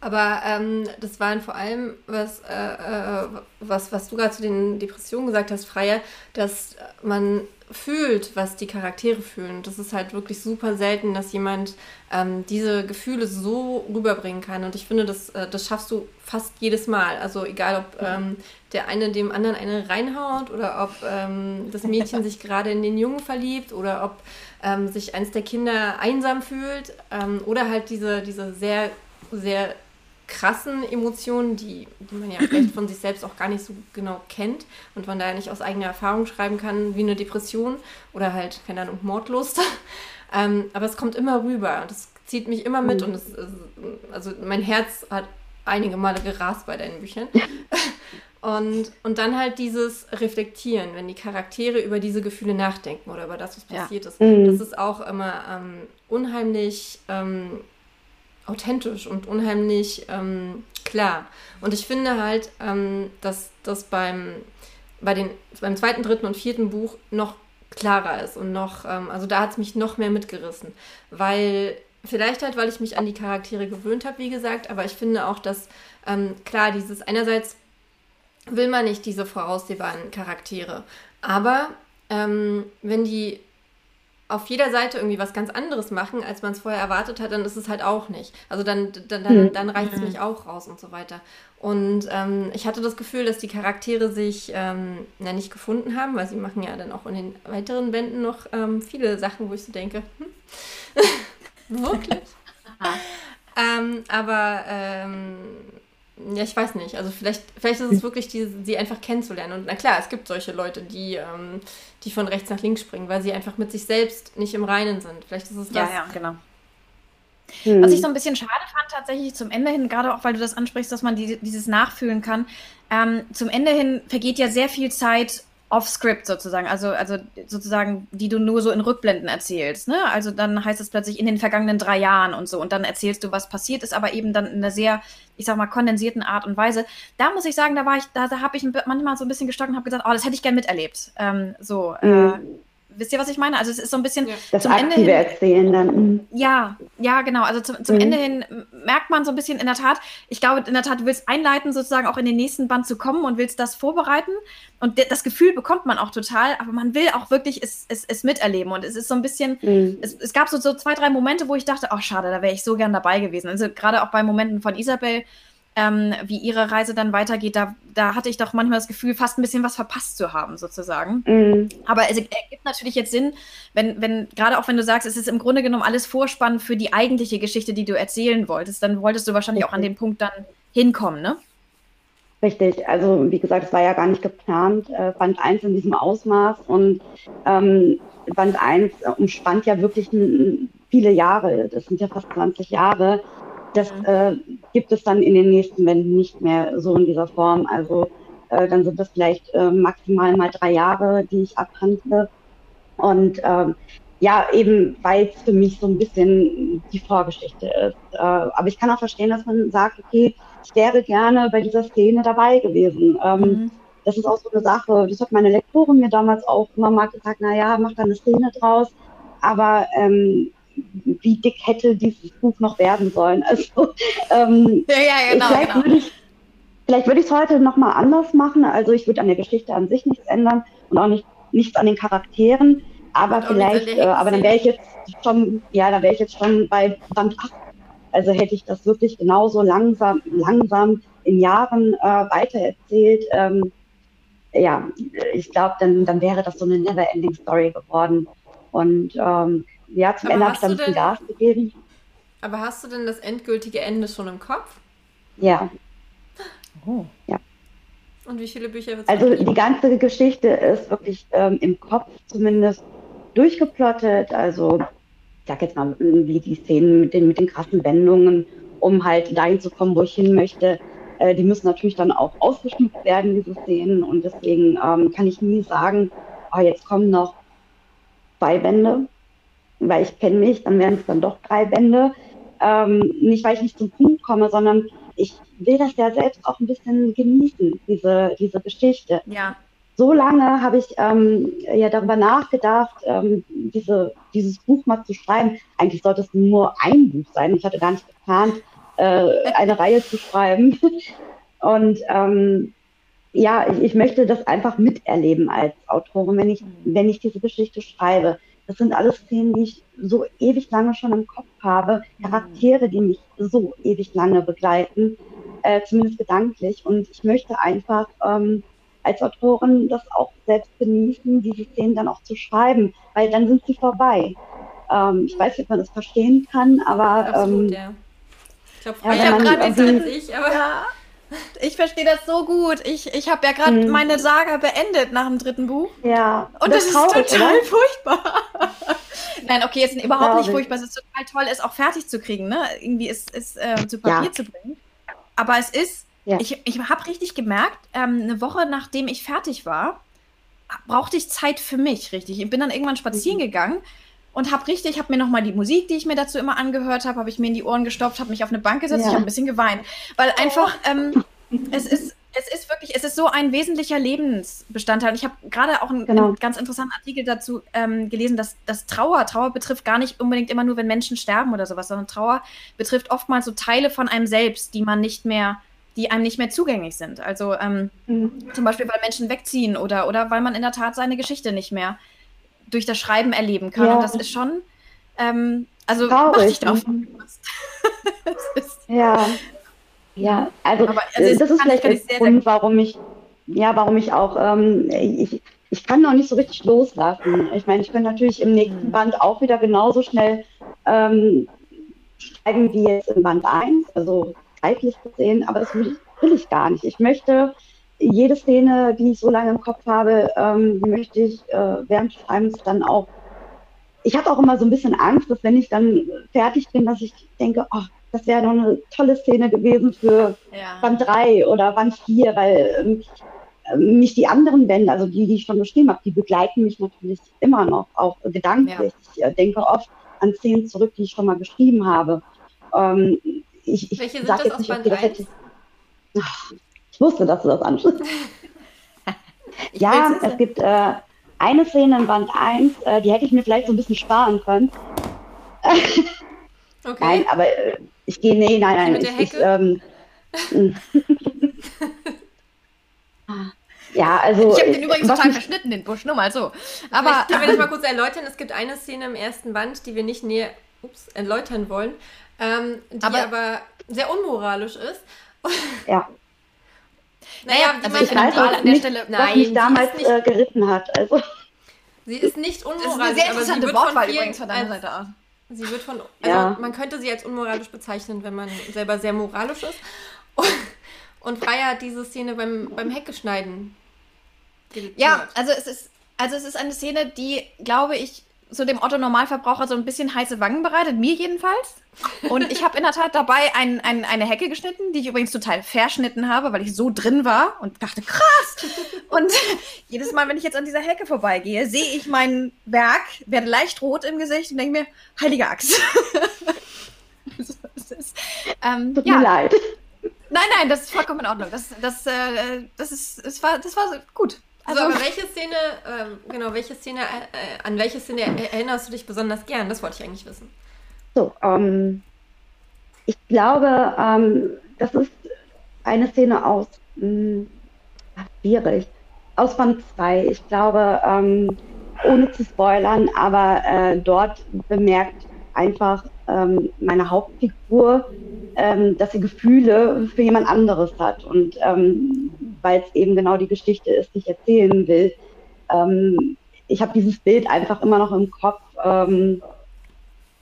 Aber ähm, das waren vor allem, was, äh, äh, was, was du gerade zu den Depressionen gesagt hast, Freier, dass man fühlt, was die Charaktere fühlen. Das ist halt wirklich super selten, dass jemand ähm, diese Gefühle so rüberbringen kann. Und ich finde, das, äh, das schaffst du fast jedes Mal. Also egal, ob ähm, der eine dem anderen eine reinhaut oder ob ähm, das Mädchen [laughs] sich gerade in den Jungen verliebt oder ob ähm, sich eins der Kinder einsam fühlt ähm, oder halt diese, diese sehr, sehr krassen Emotionen, die, die man ja vielleicht von sich selbst auch gar nicht so genau kennt und man daher nicht aus eigener Erfahrung schreiben kann, wie eine Depression oder halt, keine Ahnung, Mordlust. [laughs] ähm, aber es kommt immer rüber und es zieht mich immer mit mhm. und es, also mein Herz hat einige Male gerast bei deinen Büchern. [laughs] Und, und dann halt dieses Reflektieren, wenn die Charaktere über diese Gefühle nachdenken oder über das, was passiert ja. ist. Mhm. Das ist auch immer ähm, unheimlich ähm, authentisch und unheimlich ähm, klar. Und ich finde halt, ähm, dass das beim, bei den, beim zweiten, dritten und vierten Buch noch klarer ist und noch, ähm, also da hat es mich noch mehr mitgerissen, weil vielleicht halt, weil ich mich an die Charaktere gewöhnt habe, wie gesagt, aber ich finde auch, dass ähm, klar, dieses einerseits will man nicht diese voraussehbaren Charaktere, aber ähm, wenn die auf jeder Seite irgendwie was ganz anderes machen, als man es vorher erwartet hat, dann ist es halt auch nicht. Also dann, dann, dann, hm. dann reißt es mich auch raus und so weiter. Und ähm, ich hatte das Gefühl, dass die Charaktere sich ähm, na, nicht gefunden haben, weil sie machen ja dann auch in den weiteren Bänden noch ähm, viele Sachen, wo ich so denke, hm? [laughs] wirklich? [laughs] ähm, aber ähm, ja, ich weiß nicht. Also vielleicht, vielleicht ist es wirklich, die, sie einfach kennenzulernen. Und na klar, es gibt solche Leute, die, ähm, die von rechts nach links springen, weil sie einfach mit sich selbst nicht im Reinen sind. Vielleicht ist es das. Ja, ja, genau. Hm. Was ich so ein bisschen schade fand, tatsächlich zum Ende hin, gerade auch weil du das ansprichst, dass man die, dieses nachfühlen kann. Ähm, zum Ende hin vergeht ja sehr viel Zeit off-script sozusagen, also, also sozusagen, die du nur so in Rückblenden erzählst. Ne? Also dann heißt es plötzlich in den vergangenen drei Jahren und so und dann erzählst du, was passiert ist, aber eben dann in einer sehr, ich sag mal, kondensierten Art und Weise. Da muss ich sagen, da war ich, da, da habe ich manchmal so ein bisschen gestockt und habe gesagt, oh, das hätte ich gern miterlebt. Ähm, so, äh, mhm. äh, wisst ihr, was ich meine? Also es ist so ein bisschen ja. das zum Ende hin, Erzählen dann. Mhm. Ja, ja, genau. Also zum, zum mhm. Ende hin merkt man so ein bisschen in der Tat, ich glaube, in der Tat, du willst einleiten, sozusagen auch in den nächsten Band zu kommen und willst das vorbereiten. Und das Gefühl bekommt man auch total, aber man will auch wirklich es, es, es miterleben. Und es ist so ein bisschen, mhm. es, es gab so, so zwei, drei Momente, wo ich dachte, oh schade, da wäre ich so gern dabei gewesen. Also gerade auch bei Momenten von Isabel, ähm, wie ihre Reise dann weitergeht, da, da hatte ich doch manchmal das Gefühl, fast ein bisschen was verpasst zu haben, sozusagen. Mhm. Aber es ergibt natürlich jetzt Sinn, wenn, wenn, gerade auch wenn du sagst, es ist im Grunde genommen alles Vorspann für die eigentliche Geschichte, die du erzählen wolltest, dann wolltest du wahrscheinlich Richtig. auch an den Punkt dann hinkommen, ne? Richtig, also wie gesagt, es war ja gar nicht geplant, äh, Band 1 in diesem Ausmaß und ähm, Band 1 umspannt ja wirklich viele Jahre, das sind ja fast 20 Jahre das äh, gibt es dann in den nächsten Wänden nicht mehr so in dieser Form. Also äh, dann sind das vielleicht äh, maximal mal drei Jahre, die ich abhandle. Und ähm, ja, eben weil es für mich so ein bisschen die Vorgeschichte ist. Äh, aber ich kann auch verstehen, dass man sagt, okay, ich wäre gerne bei dieser Szene dabei gewesen. Ähm, mhm. Das ist auch so eine Sache, das hat meine Lektorin mir damals auch immer mal gesagt, naja, mach da eine Szene draus. Aber ähm, wie dick hätte dieses Buch noch werden sollen. Also ähm, ja, ja, genau, vielleicht genau. würde ich vielleicht würde ich es heute nochmal anders machen. Also ich würde an der Geschichte an sich nichts ändern und auch nicht nichts an den Charakteren. Aber und vielleicht, äh, aber dann wäre ich jetzt schon, ja, da wäre ich jetzt schon bei Band 8. Also hätte ich das wirklich genauso langsam, langsam in Jahren äh, weitererzählt. Ähm, ja, ich glaube, dann, dann wäre das so eine Never-Ending Story geworden. Und ähm, ja, zum aber Ende habe ich dann ein bisschen Gas gegeben. Aber hast du denn das endgültige Ende schon im Kopf? Ja. Oh. Ja. Und wie viele Bücher wird Also die ganze Geschichte ist wirklich ähm, im Kopf zumindest durchgeplottet. Also ich sag jetzt mal, wie die Szenen mit den, mit den krassen Wendungen, um halt dahin zu kommen, wo ich hin möchte. Äh, die müssen natürlich dann auch ausgeschmückt werden, diese Szenen. Und deswegen ähm, kann ich nie sagen, oh, jetzt kommen noch zwei Bände weil ich kenne mich, dann wären es dann doch drei Bände. Ähm, nicht, weil ich nicht zum Punkt komme, sondern ich will das ja selbst auch ein bisschen genießen, diese, diese Geschichte. Ja. So lange habe ich ähm, ja darüber nachgedacht, ähm, diese, dieses Buch mal zu schreiben. Eigentlich sollte es nur ein Buch sein. Ich hatte gar nicht geplant, äh, eine [laughs] Reihe zu schreiben. Und ähm, ja, ich, ich, möchte das einfach miterleben als Autorin, wenn ich, wenn ich diese Geschichte schreibe. Das sind alles Szenen, die ich so ewig lange schon im Kopf habe, Charaktere, die mich so ewig lange begleiten, äh, zumindest gedanklich. Und ich möchte einfach ähm, als Autorin das auch selbst genießen, diese Szenen dann auch zu schreiben, weil dann sind sie vorbei. Ähm, ich weiß nicht, ob man das verstehen kann, aber Absolut, ähm, ja. Ich glaube, ja, ich habe gerade den als ich, aber ja. Ich verstehe das so gut. Ich, ich habe ja gerade mhm. meine Saga beendet nach dem dritten Buch. Ja. Und das, das ist traurig, total oder? [laughs] furchtbar. Nein, okay, es ist überhaupt nicht furchtbar. Es ist total toll, es auch fertig zu kriegen, ne? Irgendwie es, es äh, zu Papier ja. zu bringen. Aber es ist, ja. ich, ich habe richtig gemerkt, ähm, eine Woche nachdem ich fertig war, brauchte ich Zeit für mich, richtig. Ich bin dann irgendwann spazieren mhm. gegangen und habe richtig, habe mir nochmal die Musik, die ich mir dazu immer angehört habe, habe ich mir in die Ohren gestopft, habe mich auf eine Bank gesetzt, ja. ich habe ein bisschen geweint, weil einfach ähm, es ist es ist wirklich, es ist so ein wesentlicher Lebensbestandteil. Und ich habe gerade auch einen, genau. ganz interessanten Artikel dazu ähm, gelesen, dass, dass Trauer, Trauer betrifft gar nicht unbedingt immer nur, wenn Menschen sterben oder sowas, sondern Trauer betrifft oftmals so Teile von einem selbst, die man nicht mehr, die einem nicht mehr zugänglich sind. Also ähm, mhm. zum Beispiel, weil Menschen wegziehen oder, oder weil man in der Tat seine Geschichte nicht mehr durch das Schreiben erleben kann. Ja. Und das ist schon, ähm, also Traurig. mach dich drauf. [laughs] ja. Ja, also, Aber, also das ist vielleicht der Grund, sehr warum ich, ja, warum ich auch, ähm, ich, ich kann noch nicht so richtig loslassen. Ich meine, ich könnte natürlich im nächsten mhm. Band auch wieder genauso schnell ähm, schreiben wie jetzt im Band 1, also zeitlich gesehen, aber das will ich, will ich gar nicht. Ich möchte jede Szene, die ich so lange im Kopf habe, ähm, die möchte ich äh, während des Schreibens dann auch. Ich habe auch immer so ein bisschen Angst, dass wenn ich dann fertig bin, dass ich denke, oh, das wäre doch eine tolle Szene gewesen für ja. Band 3 oder Band 4, weil ähm, mich die anderen Bände, also die, die ich schon geschrieben habe, die begleiten mich natürlich immer noch, auch gedanklich. Ja. Ich äh, denke oft an Szenen zurück, die ich schon mal geschrieben habe. Ähm, ich, ich Welche sind das aus Band 1? Ich wusste, dass du das ansprichst. [laughs] ja, es gibt, äh, eine Szene in Band 1, äh, die hätte ich mir vielleicht so ein bisschen sparen können. [laughs] Okay. Nein, aber äh, ich gehe, nee, nein, nein. Mit der ich, Hecke? Ich, ähm, [laughs] ja, also. Ich habe den übrigens total verschnitten, den Busch, nur mal so. Aber können wir das mal kurz erläutern? Es gibt eine Szene im ersten Band, die wir nicht näher ups, erläutern wollen, ähm, die aber, aber, sehr unmoralisch ist. Ja. Naja, also ich weiß auch an der nicht, Stelle, was nein, mich damals nicht, äh, geritten hat. Also. Sie ist nicht unmoralisch. Das ist eine sehr interessante Wortwahl übrigens von deiner Seite aus. Sie wird von, also ja. man könnte sie als unmoralisch bezeichnen, wenn man selber sehr moralisch ist. Und, [laughs] und Freya hat diese Szene beim, beim Heckeschneiden. Ja, also es ist, also es ist eine Szene, die, glaube ich, so dem Otto Normalverbraucher so ein bisschen heiße Wangen bereitet, mir jedenfalls. Und ich habe in der Tat dabei ein, ein, eine Hecke geschnitten, die ich übrigens total verschnitten habe, weil ich so drin war und dachte, krass! Und [laughs] jedes Mal, wenn ich jetzt an dieser Hecke vorbeigehe, sehe ich mein Werk, werde leicht rot im Gesicht und denke mir, heilige Axt. [laughs] ist, ähm, Tut ja. mir leid. Nein, nein, das ist vollkommen in Ordnung. Das, das, äh, das, ist, das, war, das war gut. Also, aber welche Szene, ähm, genau, welche Szene, äh, an welche Szene erinnerst du dich besonders gern? Das wollte ich eigentlich wissen. So, ähm, ich glaube, ähm, das ist eine Szene aus, mh, hm, schwierig, aus Band 2. Ich glaube, ähm, ohne zu spoilern, aber äh, dort bemerkt einfach ähm, meine Hauptfigur, ähm, dass sie Gefühle für jemand anderes hat. Und weil es eben genau die Geschichte ist, die ich erzählen will, ähm, ich habe dieses Bild einfach immer noch im Kopf. Ähm,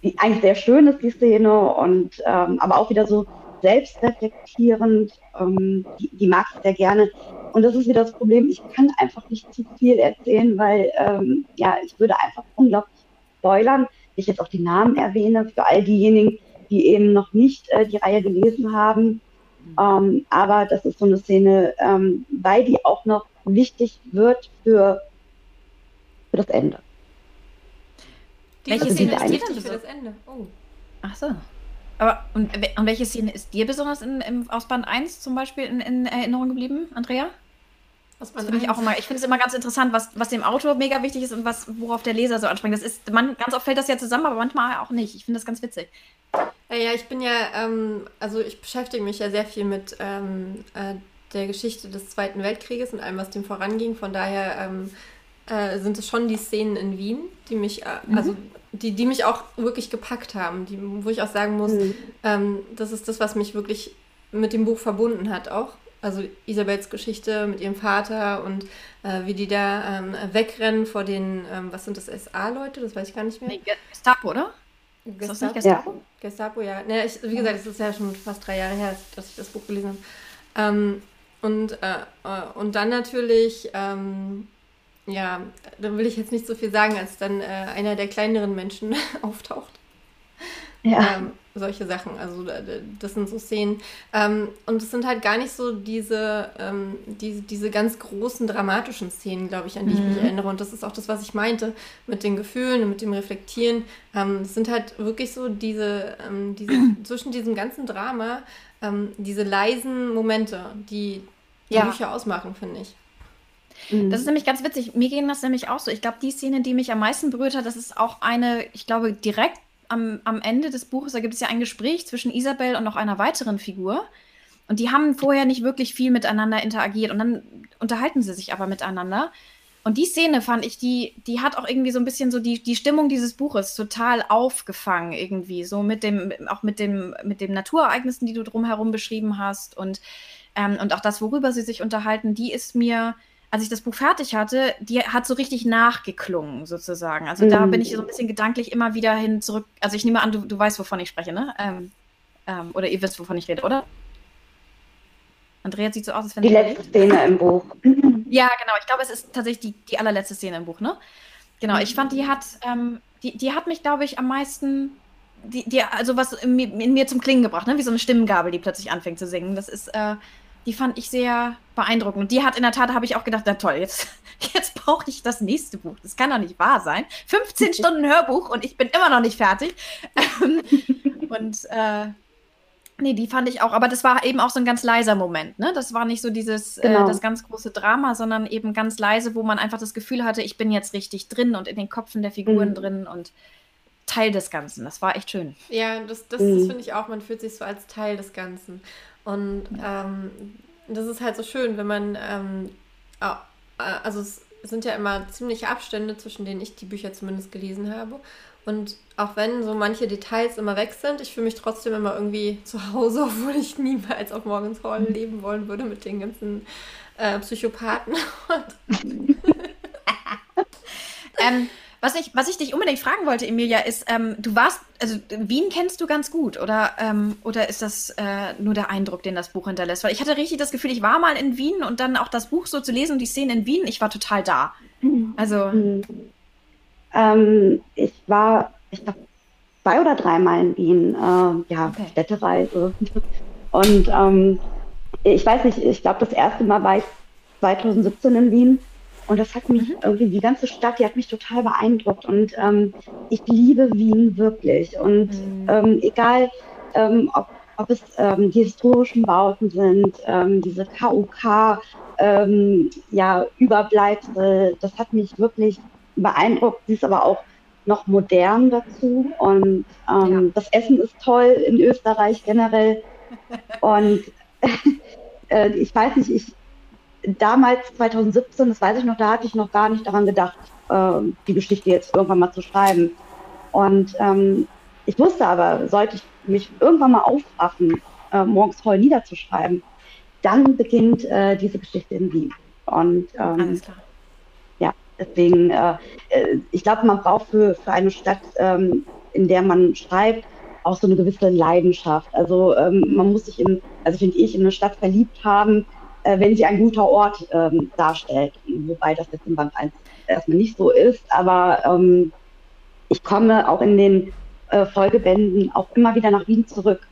die eigentlich sehr schön ist, die Szene, und ähm, aber auch wieder so selbstreflektierend. die, die mag ich sehr gerne. Und das ist wieder das Problem, ich kann einfach nicht zu viel erzählen, weil ja, ich würde einfach unglaublich spoilern ich jetzt auch die Namen erwähne, für all diejenigen, die eben noch nicht äh, die Reihe gelesen haben. Ähm, aber das ist so eine Szene, ähm, weil die auch noch wichtig wird für, für das Ende. Die welche Szene ist dir denn für das Ende? Oh. Ach so. Aber und, und welche Szene ist dir besonders in, im, aus Band 1 zum Beispiel in, in Erinnerung geblieben, Andrea? Das finde ich auch immer, ich finde es immer ganz interessant, was, was dem Autor mega wichtig ist und was, worauf der Leser so anspringt. Das ist, man, ganz oft fällt das ja zusammen, aber manchmal auch nicht. Ich finde das ganz witzig. Ja, ich bin ja, ähm, also ich beschäftige mich ja sehr viel mit ähm, äh, der Geschichte des Zweiten Weltkrieges und allem, was dem voranging. Von daher ähm, äh, sind es schon die Szenen in Wien, die mich, äh, mhm. also die, die mich auch wirklich gepackt haben, die, wo ich auch sagen muss, mhm. Ähm, das ist das, was mich wirklich mit dem Buch verbunden hat auch also Isabels Geschichte mit ihrem Vater und äh, wie die da ähm, wegrennen vor den, ähm, was sind das, SA-Leute? Das weiß ich gar nicht mehr. Nee, Gestapo, oder? Gestapo? Ist das nicht Gestapo? Ja. Gestapo, ja. Ne, ich, wie gesagt, es ist ja schon fast drei Jahre her, dass ich das Buch gelesen habe. Ähm, und, äh, äh, und dann natürlich, ähm, ja, da will ich jetzt nicht so viel sagen, als dann äh, einer der kleineren Menschen [laughs] auftaucht. Ja. Ähm, solche Sachen. Also das sind so Szenen. Ähm, und es sind halt gar nicht so diese, ähm, diese, diese ganz großen dramatischen Szenen, glaube ich, an die mhm. ich mich mhm. erinnere. Und das ist auch das, was ich meinte mit den Gefühlen und mit dem Reflektieren. Ähm, es sind halt wirklich so diese, ähm, diese [clears throat] zwischen diesem ganzen Drama, ähm, diese leisen Momente, die die ja. Bücher ausmachen, finde ich. Mhm. Das ist nämlich ganz witzig. Mir ging das nämlich auch so. Ich glaube, die Szene, die mich am meisten berührt hat, das ist auch eine, ich glaube, direkt am, am Ende des Buches, da gibt es ja ein Gespräch zwischen Isabel und noch einer weiteren Figur. Und die haben vorher nicht wirklich viel miteinander interagiert und dann unterhalten sie sich aber miteinander. Und die Szene fand ich, die, die hat auch irgendwie so ein bisschen so die, die Stimmung dieses Buches total aufgefangen, irgendwie. So mit dem, auch mit dem, mit den Naturereignissen, die du drumherum beschrieben hast und, ähm, und auch das, worüber sie sich unterhalten, die ist mir, als ich das Buch fertig hatte, die hat so richtig nachgeklungen, sozusagen. Also mhm. da bin ich so ein bisschen gedanklich immer wieder hin zurück. Also ich nehme an, du, du weißt, wovon ich spreche, ne? Ähm, ähm, oder ihr wisst, wovon ich rede, oder? Andrea sieht so aus, als wenn Die letzte Szene im Buch. [laughs] Ja, genau. Ich glaube, es ist tatsächlich die, die allerletzte Szene im Buch, ne? Genau, ich fand, die hat, ähm, die, die hat mich, glaube ich, am meisten, die, die, also was in mir, in mir zum Klingen gebracht, ne? Wie so eine Stimmgabel, die plötzlich anfängt zu singen. Das ist, äh, die fand ich sehr beeindruckend. Und die hat in der Tat, habe ich auch gedacht, na toll, jetzt, [laughs] jetzt brauche ich das nächste Buch. Das kann doch nicht wahr sein. 15 [laughs] Stunden Hörbuch und ich bin immer noch nicht fertig. Ähm, [laughs] und äh, Nee, die fand ich auch, aber das war eben auch so ein ganz leiser Moment, ne? Das war nicht so dieses, äh, Genau. das ganz große Drama, sondern eben ganz leise, wo man einfach das Gefühl hatte, ich bin jetzt richtig drin und in den Köpfen der Figuren Mhm. drin und Teil des Ganzen. Das war echt schön. Ja, das, das, Mhm. das finde ich auch, man fühlt sich so als Teil des Ganzen. Und ähm, das ist halt so schön, wenn man, ähm, äh, also es sind ja immer ziemliche Abstände, zwischen denen ich die Bücher zumindest gelesen habe. Und auch wenn so manche Details immer weg sind, ich fühle mich trotzdem immer irgendwie zu Hause, [laughs] obwohl ich niemals auf Morgens Hall leben wollen würde mit den ganzen äh, Psychopathen. [laughs] [laughs] Ähm, was, ich, was ich dich unbedingt fragen wollte, Emilia, ist, ähm, du warst, also Wien kennst du ganz gut, oder, ähm, oder ist das äh, nur der Eindruck, den das Buch hinterlässt? Weil ich hatte richtig das Gefühl, ich war mal in Wien und dann auch das Buch so zu lesen und die Szenen in Wien, ich war total da. Also, Mhm. Ähm, ich war, ich glaube, zwei oder dreimal in Wien, äh, ja, Okay. Städtereise. Und ähm, ich weiß nicht, ich glaube, das erste Mal war ich 2017 in Wien. Und das hat mich irgendwie, die ganze Stadt, die hat mich total beeindruckt. Und ähm, ich liebe Wien wirklich. Und Mhm. ähm, egal, ähm, ob, ob es ähm, die historischen Bauten sind, ähm, diese KUK, ähm, ja, Überbleibsel, das hat mich wirklich beeindruckt. Sie ist aber auch noch modern dazu. Und ähm, das Essen ist toll in Österreich generell. [laughs] Und [laughs] äh, ich weiß nicht, ich damals 2017, das weiß ich noch, da hatte ich noch gar nicht daran gedacht, äh, die Geschichte jetzt irgendwann mal zu schreiben. Und ähm, ich wusste aber, sollte ich mich irgendwann mal aufraffen, äh, morgens voll niederzuschreiben, dann beginnt äh, diese Geschichte in Wien. Und ähm, alles klar. ja, deswegen, äh, äh, ich glaube, man braucht für, für eine Stadt, ähm, in der man schreibt, auch so eine gewisse Leidenschaft. Also ähm, man muss sich in, also finde ich, in eine Stadt verliebt haben, äh, wenn sie ein guter Ort ähm, darstellt. Wobei das jetzt im Band 1 erstmal nicht so ist, aber ähm, ich komme auch in den äh, Folgebänden auch immer wieder nach Wien zurück,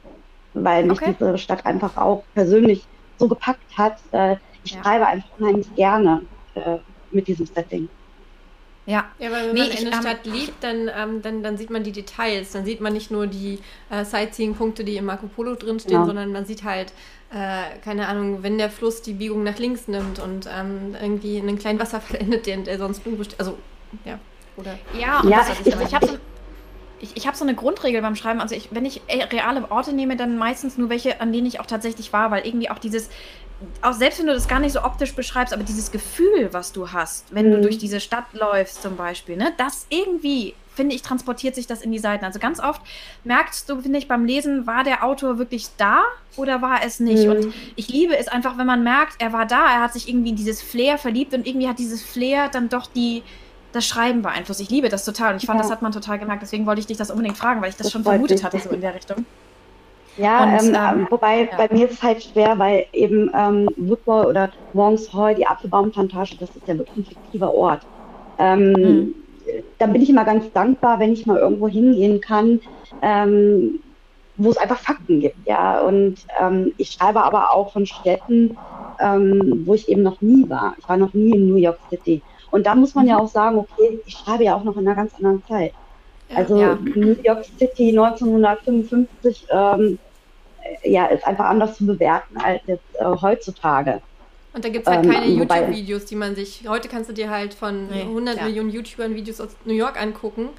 weil mich Okay. diese Stadt einfach auch persönlich so gepackt hat. Äh, ich Ja. schreibe einfach unheimlich gerne äh, mit diesem Setting. Ja. Ja, weil wenn Nee, man ich, in der ähm, Stadt lebt, dann, ähm, dann, dann sieht man die Details. Dann sieht man nicht nur die äh, Sightseeing-Punkte, die im Marco Polo drinstehen, Genau. sondern man sieht halt, äh, keine Ahnung, wenn der Fluss die Biegung nach links nimmt und ähm, irgendwie einen kleinen Wasserfall [laughs] endet, der, der sonst unbestimmt. Also, ja. Oder. Ja, Ja, ich- aber ich habe so, ich, ich hab so eine Grundregel beim Schreiben. Also, ich, wenn ich äh, reale Orte nehme, dann meistens nur welche, an denen ich auch tatsächlich war, weil irgendwie auch dieses, auch selbst wenn du das gar nicht so optisch beschreibst, aber dieses Gefühl, was du hast, wenn du Mhm. durch diese Stadt läufst zum Beispiel, ne, das irgendwie, finde ich, transportiert sich das in die Seiten. Also ganz oft merkst du, finde ich, beim Lesen, war der Autor wirklich da oder war es nicht? Mhm. Und ich liebe es einfach, wenn man merkt, er war da, er hat sich irgendwie in dieses Flair verliebt und irgendwie hat dieses Flair dann doch die, das Schreiben beeinflusst. Ich liebe das total und ich fand, Ja. das hat man total gemerkt. Deswegen wollte ich dich das unbedingt fragen, weil ich das, Das schon vermutet mich. hatte, so in der Richtung. [laughs] Ja, Und, ähm, ähm, wobei ja. bei mir ist es halt schwer, weil eben ähm, Woodwall oder Wongs Hall, die Apfelbaumplantage, das ist ja wirklich ein fiktiver Ort. Ähm, Mhm. Da bin ich immer ganz dankbar, wenn ich mal irgendwo hingehen kann, ähm, wo es einfach Fakten gibt, ja. Und ähm, ich schreibe aber auch von Städten, ähm, wo ich eben noch nie war. Ich war noch nie in New York City. Und da muss man ja auch sagen, okay, ich schreibe ja auch noch in einer ganz anderen Zeit. Also Ja. New York City 1955 ähm, äh, ja, ist einfach anders zu bewerten als jetzt äh, heutzutage. Und da gibt es halt Ähm, keine YouTube-Videos, die man sich. Heute kannst du dir halt von Nee, 100 ja. Millionen YouTubern Videos aus New York angucken.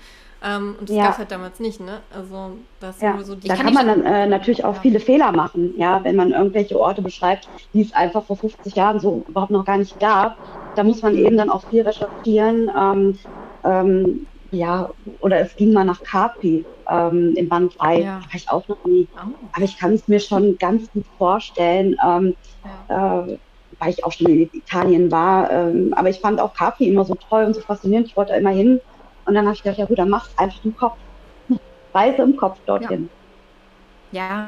Ähm, und das Ja. gab es halt damals nicht, ne? Also, das Ja, nur so die. da kann kann man dann äh, natürlich auch Ja. viele Fehler machen, ja, wenn man irgendwelche Orte beschreibt, die es einfach vor 50 Jahren so überhaupt noch gar nicht gab. Da muss man eben dann auch viel recherchieren. Ähm, ähm, ja, oder es ging mal nach Capri ähm, im Band 3, Ja. war ich auch noch nie. Oh. Aber ich kann es mir schon ganz gut vorstellen, ähm, äh, weil ich auch schon in Italien war. Ähm, aber ich fand auch Capri immer so toll und so faszinierend. Ich wollte da immer hin. Und dann habe ich gedacht, ja gut, dann mach's einfach im Kopf. [laughs] Reise im Kopf dorthin. Ja.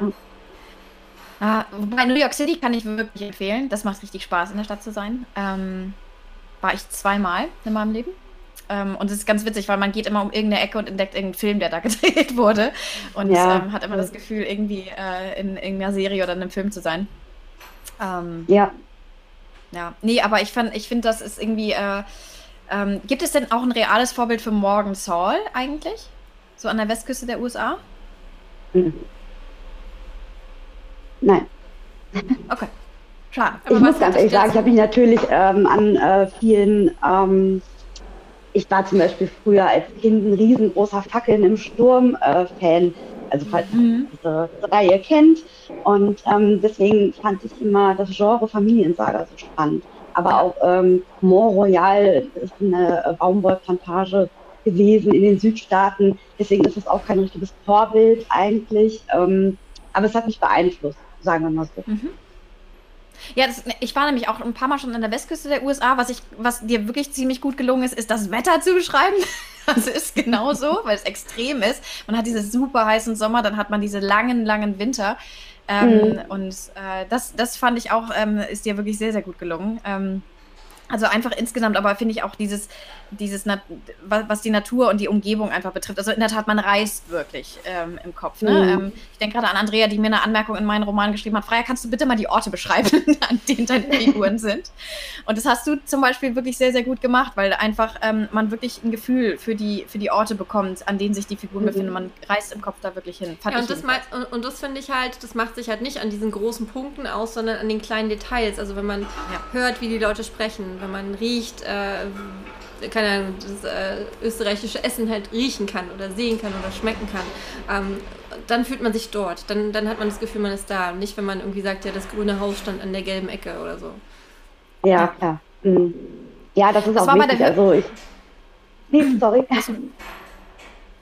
Ah, wobei New York City kann ich wirklich empfehlen. Das macht richtig Spaß, in der Stadt zu sein. Ähm, war ich zweimal in meinem Leben. Ähm, und es ist ganz witzig, weil man geht immer um irgendeine Ecke und entdeckt irgendeinen Film, der da [laughs] gedreht wurde. Und Ja. ähm, hat immer das Gefühl, irgendwie äh, in irgendeiner Serie oder in einem Film zu sein. Ähm, Ja, ja, nee, aber ich, fand- ich finde, das ist irgendwie. Äh, ähm, gibt es denn auch ein reales Vorbild für Morgan Saul eigentlich? So an der Westküste der USA? Mhm. Nein. [laughs] Okay. Schade. ich muss ganz ehrlich sagen, ich habe mich natürlich ähm, an äh, vielen, ähm, ich war zum Beispiel früher als Kind ein riesengroßer Fackeln im Sturm-Fan. Äh, also falls mhm. diese, Reihe kennt. Und ähm, deswegen fand ich immer das Genre Familiensaga so spannend. Aber auch ähm, Mont Royal ist eine Baumwollplantage gewesen in den Südstaaten. Deswegen ist es auch kein richtiges Vorbild eigentlich. Ähm, aber es hat mich beeinflusst, sagen wir mal so. Mhm. Ja, das, ich war nämlich auch ein paar Mal schon an der Westküste der USA. Was, ich, was dir wirklich ziemlich gut gelungen ist, ist das Wetter zu beschreiben. [laughs] Das ist genau so, weil es extrem ist. Man hat diese super heißen Sommer, dann hat man diese langen, langen Winter. Ähm, mhm. Und äh, das, das fand ich auch, ähm, ist dir wirklich sehr, sehr gut gelungen. Ähm, also einfach insgesamt, aber finde ich auch dieses, dieses, was die Natur und die Umgebung einfach betrifft. Also in der Tat, man reist wirklich ähm, im Kopf. Ne? Mhm. Ähm, ich denke gerade an Andrea, die mir eine Anmerkung in meinen Roman geschrieben hat. Freya, kannst du bitte mal die Orte beschreiben, [laughs] an denen deine Figuren sind? Und das hast du zum Beispiel wirklich sehr, sehr gut gemacht, weil einfach ähm, man wirklich ein Gefühl für die, für die Orte bekommt, an denen sich die Figuren mhm. befinden. Man reist im Kopf da wirklich hin. ja, und das, und, und das finde ich halt, das macht sich halt nicht an diesen großen Punkten aus, sondern an den kleinen Details. Also wenn man ja. hört, wie die Leute sprechen, wenn man riecht, äh, keine Ahnung, das äh, österreichische Essen halt riechen kann oder sehen kann oder schmecken kann, ähm, dann fühlt man sich dort. Dann, dann hat man das Gefühl, man ist da. Nicht, wenn man irgendwie sagt, ja, das grüne Haus stand an der gelben Ecke oder so. Ja, klar. Mhm. Ja, das ist das auch war wichtig. Bei der also ich. Nee, sorry. [laughs]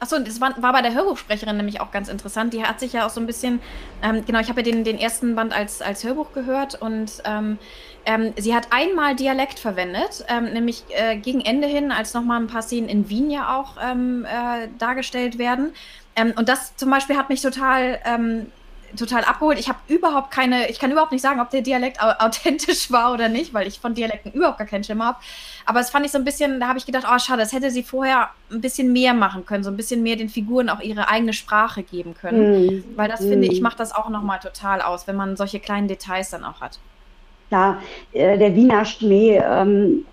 Achso, das war, war bei der Hörbuchsprecherin nämlich auch ganz interessant. Die hat sich ja auch so ein bisschen, ähm, genau, ich habe ja den, den ersten Band als, als Hörbuch gehört und ähm, ähm, sie hat einmal Dialekt verwendet, ähm, nämlich äh, gegen Ende hin, als nochmal ein paar Szenen in Wien ja auch ähm, äh, dargestellt werden. Ähm, und das zum Beispiel hat mich total ähm, total abgeholt. Ich habe überhaupt keine, ich kann überhaupt nicht sagen, ob der Dialekt [laughs] authentisch war oder nicht, weil ich von Dialekten überhaupt gar keinen Schimmer habe. Aber es fand ich so ein bisschen, da habe ich gedacht, oh schade, das hätte sie vorher ein bisschen mehr machen können, so ein bisschen mehr den Figuren auch ihre eigene Sprache geben können. Mhm. Weil das mhm. finde ich, macht das auch nochmal total aus, wenn man solche kleinen Details dann auch hat. Ja, äh, der Wiener Schnee ähm,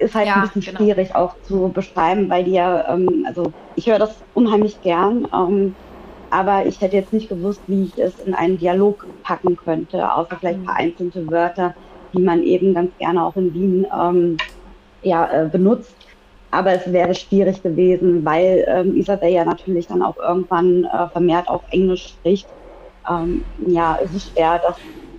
ist halt ja, ein bisschen genau. schwierig auch zu beschreiben, weil die ja, ähm, also ich höre das unheimlich gern. Ähm, aber ich hätte jetzt nicht gewusst, wie ich es in einen Dialog packen könnte, außer vielleicht mhm. vereinzelte Wörter, die man eben ganz gerne auch in Wien ähm, ja, äh, benutzt. Aber es wäre schwierig gewesen, weil ähm, Isabel ja natürlich dann auch irgendwann äh, vermehrt auf Englisch spricht. Ähm, ja, es ist schwer, dass äh,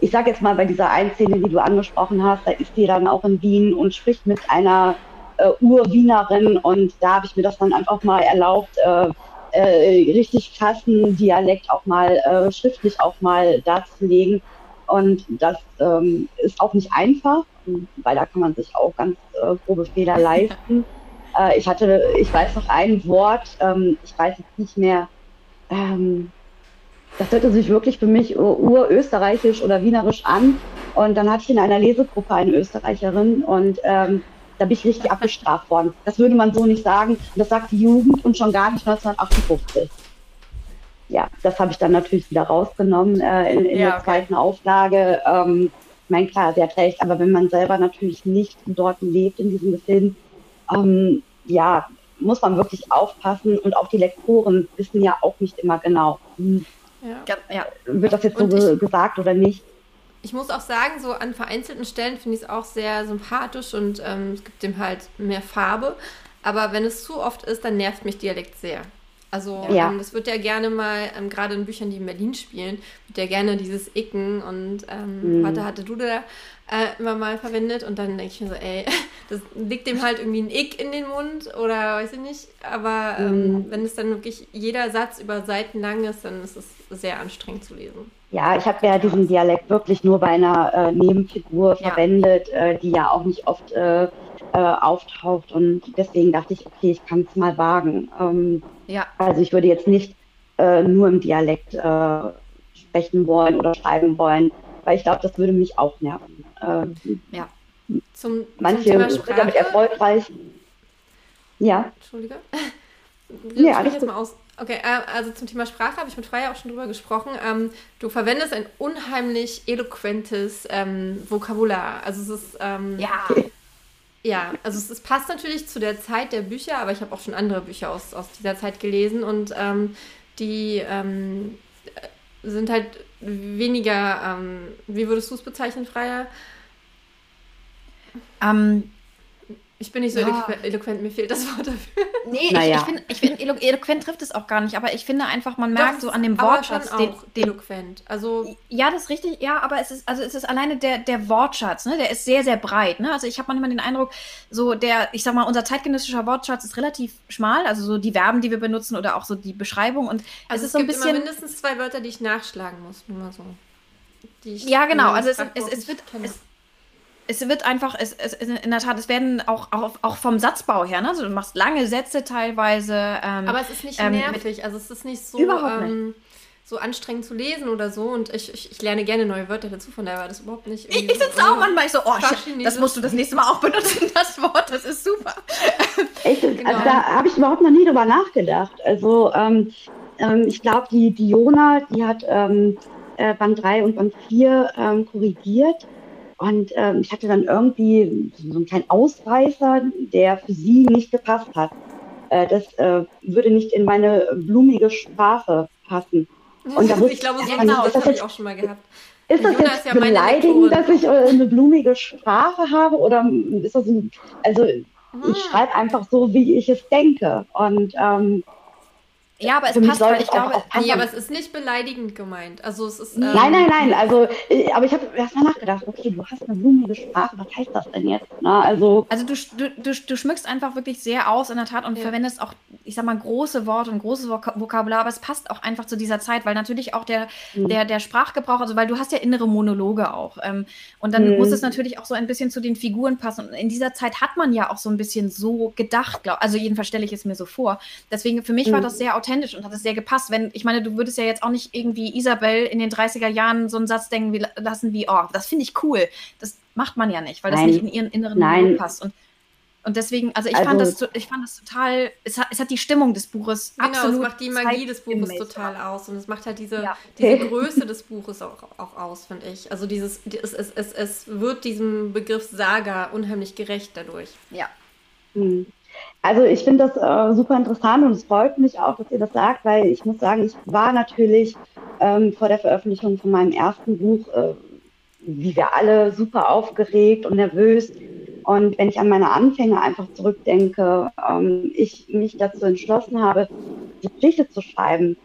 ich sage jetzt mal bei dieser einen Szene, die du angesprochen hast, da ist sie dann auch in Wien und spricht mit einer äh, Ur-Wienerin und da habe ich mir das dann einfach mal erlaubt, äh, äh, richtig krassen Dialekt auch mal äh, schriftlich auch mal darzulegen. Und das ähm, ist auch nicht einfach, weil da kann man sich auch ganz äh, grobe Fehler [laughs] leisten. Äh, ich hatte, ich weiß noch ein Wort, ähm, ich weiß jetzt nicht mehr, ähm, das hörte sich wirklich für mich urösterreichisch oder wienerisch an. Und dann hatte ich in einer Lesegruppe eine Österreicherin und ähm, da bin ich richtig abgestraft worden. Das würde man so nicht sagen. Das sagt die Jugend und schon gar nicht 1958. Ja, das habe ich dann natürlich wieder rausgenommen äh, in, in ja, der zweiten Auflage. Ähm, ich meine, klar, sie hat recht, aber wenn man selber natürlich nicht dort lebt in diesem Film, ähm, ja, muss man wirklich aufpassen und auch die Lektoren wissen ja auch nicht immer genau, hm, ja. Ja, wird das jetzt so ich, gesagt oder nicht. Ich muss auch sagen, so an vereinzelten Stellen finde ich es auch sehr sympathisch und ähm, es gibt dem halt mehr Farbe. Aber wenn es zu oft ist, dann nervt mich Dialekt sehr. Also ja. ähm, das wird ja gerne mal, ähm, gerade in Büchern, die in Berlin spielen, wird ja gerne dieses Icken und ähm, mhm. warte, hatte du da äh, immer mal verwendet und dann denke ich mir so, ey, [laughs] das liegt dem halt irgendwie ein Ick in den Mund oder weiß ich nicht. Aber ähm, mhm. wenn es dann wirklich jeder Satz über Seiten lang ist, dann ist es sehr anstrengend zu lesen. Ja, ich habe ja diesen Dialekt wirklich nur bei einer äh, Nebenfigur ja. verwendet, äh, die ja auch nicht oft äh, äh, auftaucht. Und deswegen dachte ich, okay, ich kann es mal wagen. Ähm, ja. Also ich würde jetzt nicht äh, nur im Dialekt sprechen wollen oder schreiben wollen, weil ich glaube, das würde mich auch nerven. Ähm, ja. Zum, manche zum sind damit erfolgreich. Ja. Entschuldige. [laughs] Ja, alles jetzt mal aus. Okay, äh, also zum Thema Sprache habe ich mit Freya auch schon drüber gesprochen. Ähm, du verwendest ein unheimlich eloquentes ähm, Vokabular. Also es ist ähm, ja. Ja, also es, es, passt natürlich zu der Zeit der Bücher, aber ich habe auch schon andere Bücher aus, aus dieser Zeit gelesen und ähm, die ähm, sind halt weniger, ähm, wie würdest du es bezeichnen, freier? Ähm, ich bin nicht so ja. eloquent, mir fehlt das Wort dafür. Nee, naja. ich, finde, ich find, eloquent trifft es auch gar nicht, aber ich finde einfach, man merkt das so an dem Wortschatz. Den, den, eloquent. Also ja, das ist richtig, ja, aber es ist, also es ist alleine der, der Wortschatz, ne? Der ist sehr, sehr breit. Ne? Also ich habe manchmal den Eindruck, so der, ich sag mal, unser zeitgenössischer Wortschatz ist relativ schmal, also so die Verben, die wir benutzen oder auch so die Beschreibung. Und also es ist so ein bisschen. Immer mindestens zwei Wörter, die ich nachschlagen muss, nur mal so. ja, genau. Also es, es, es, wird. Es, es wird einfach, es, es, in der Tat, es werden auch, auch, auch vom Satzbau her, ne? Also du machst lange Sätze teilweise. Ähm, Aber es ist nicht ähm, nervig, also es ist nicht so, überhaupt ähm, so anstrengend zu lesen oder so. Und ich, ich, ich, lerne gerne neue Wörter dazu, von daher war das überhaupt nicht. Ich sitze so, auch manchmal ich so, oh, ich, das musst du das nächste Mal auch benutzen, [laughs] das Wort, das ist super. Echt, genau. also da habe ich überhaupt noch nie drüber nachgedacht. Also ähm, ähm, ich glaube, die, Jona, die hat ähm, äh, Band 3 und Band 4 ähm, korrigiert und ähm, ich hatte dann irgendwie so einen kleinen Ausreißer, der für sie nicht gepasst hat. Äh, das äh, würde nicht in meine blumige Sprache passen. Und da [laughs] ich glaube, so genau, das, das habe ich auch schon mal gehabt. Ist das jetzt ja beleidigend, dass ich äh, eine blumige Sprache habe? Oder ist das ein, also ich hm. schreibe einfach so, wie ich es denke. Und ähm, ja, aber es passt, weil ich glaube. Nee, aber es ist nicht beleidigend gemeint. Also es ist. Ähm, nein, nein, nein. Also, äh, aber ich habe erst mal nachgedacht, okay, du hast eine blumige Sprache, was heißt das denn jetzt? Na, also, also du, du, du, du schmückst einfach wirklich sehr aus in der Tat und ja. verwendest auch, ich sag mal, große Worte und großes Vokabular, aber es passt auch einfach zu dieser Zeit, weil natürlich auch der, mhm. der, der Sprachgebrauch, also weil du hast ja innere Monologe auch. Ähm, und dann mhm. muss es natürlich auch so ein bisschen zu den Figuren passen. Und in dieser Zeit hat man ja auch so ein bisschen so gedacht, glaub, also jedenfalls stelle ich es mir so vor. Deswegen, für mich mhm. war das sehr authentisch authentisch und hat es sehr gepasst. Wenn, ich meine, du würdest ja jetzt auch nicht irgendwie Isabel in den 30er Jahren so einen Satz denken wie, lassen wie, oh, das finde ich cool. Das macht man ja nicht, weil das Nein. nicht in ihren inneren Nein. passt. Und, und deswegen, also ich also, fand das, ich fand das total, es hat, es hat die Stimmung des Buches genau, absolut. es macht die Magie des Buches total aus und es macht halt diese, ja. diese [laughs] Größe des Buches auch, auch aus, finde ich. Also dieses, es, es, es, es wird diesem Begriff Saga unheimlich gerecht dadurch. Ja. Hm. Also ich finde das äh, super interessant und es freut mich auch, dass ihr das sagt, weil ich muss sagen, ich war natürlich ähm, vor der Veröffentlichung von meinem ersten Buch, äh, wie wir alle, super aufgeregt und nervös. Und wenn ich an meine Anfänge einfach zurückdenke, ähm, ich mich dazu entschlossen habe, die Geschichte zu schreiben,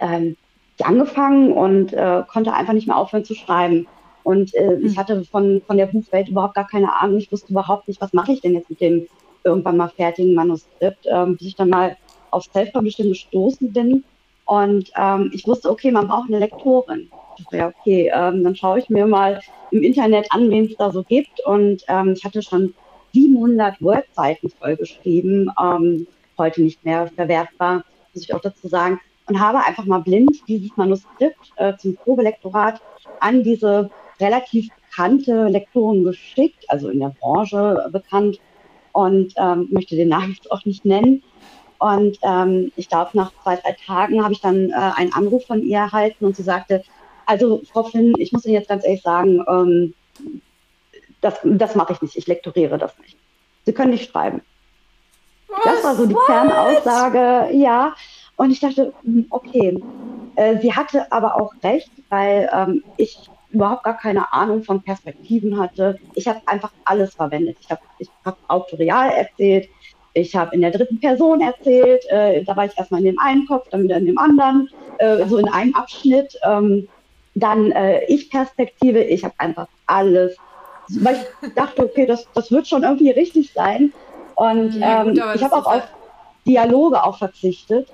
ähm, ich angefangen und äh, konnte einfach nicht mehr aufhören zu schreiben. Und äh, ich hatte von, von der Buchwelt überhaupt gar keine Ahnung. Ich wusste überhaupt nicht, was mache ich denn jetzt mit dem irgendwann mal fertigen Manuskript, ähm, bis ich dann mal auf Self-Publishing gestoßen bin. Und ähm, ich wusste, okay, man braucht eine Lektorin. Ich dachte, ja, okay, ähm, dann schaue ich mir mal im Internet an, wen es da so gibt. Und ähm, ich hatte schon 700 Word-Seiten vollgeschrieben, ähm, heute nicht mehr verwertbar, muss ich auch dazu sagen. Und habe einfach mal blind dieses Manuskript äh, zum Probelektorat an diese relativ bekannte Lektorin geschickt, also in der Branche bekannt, und ähm, möchte den Namen jetzt auch nicht nennen. Und ähm, ich glaube, nach zwei, drei Tagen habe ich dann äh, einen Anruf von ihr erhalten und sie sagte, also Frau Finn, ich muss Ihnen jetzt ganz ehrlich sagen, ähm, das, das mache ich nicht, ich lektoriere das nicht. Sie können nicht schreiben. Was? Das war so die? Kernaussage, ja. Und ich dachte, hm, okay. Äh, sie hatte aber auch recht, weil ähm, ich überhaupt gar keine Ahnung von Perspektiven hatte. Ich habe einfach alles verwendet. Ich habe ich hab Autorial erzählt, ich habe in der dritten Person erzählt, äh, da war ich erstmal in dem einen Kopf, dann wieder in dem anderen, äh, so in einem Abschnitt. Ähm, dann äh, Ich-Perspektive, ich habe einfach alles, weil ich dachte, okay, das, das wird schon irgendwie richtig sein. Und ja, gut, ähm, ich habe auch auf Dialoge auch verzichtet,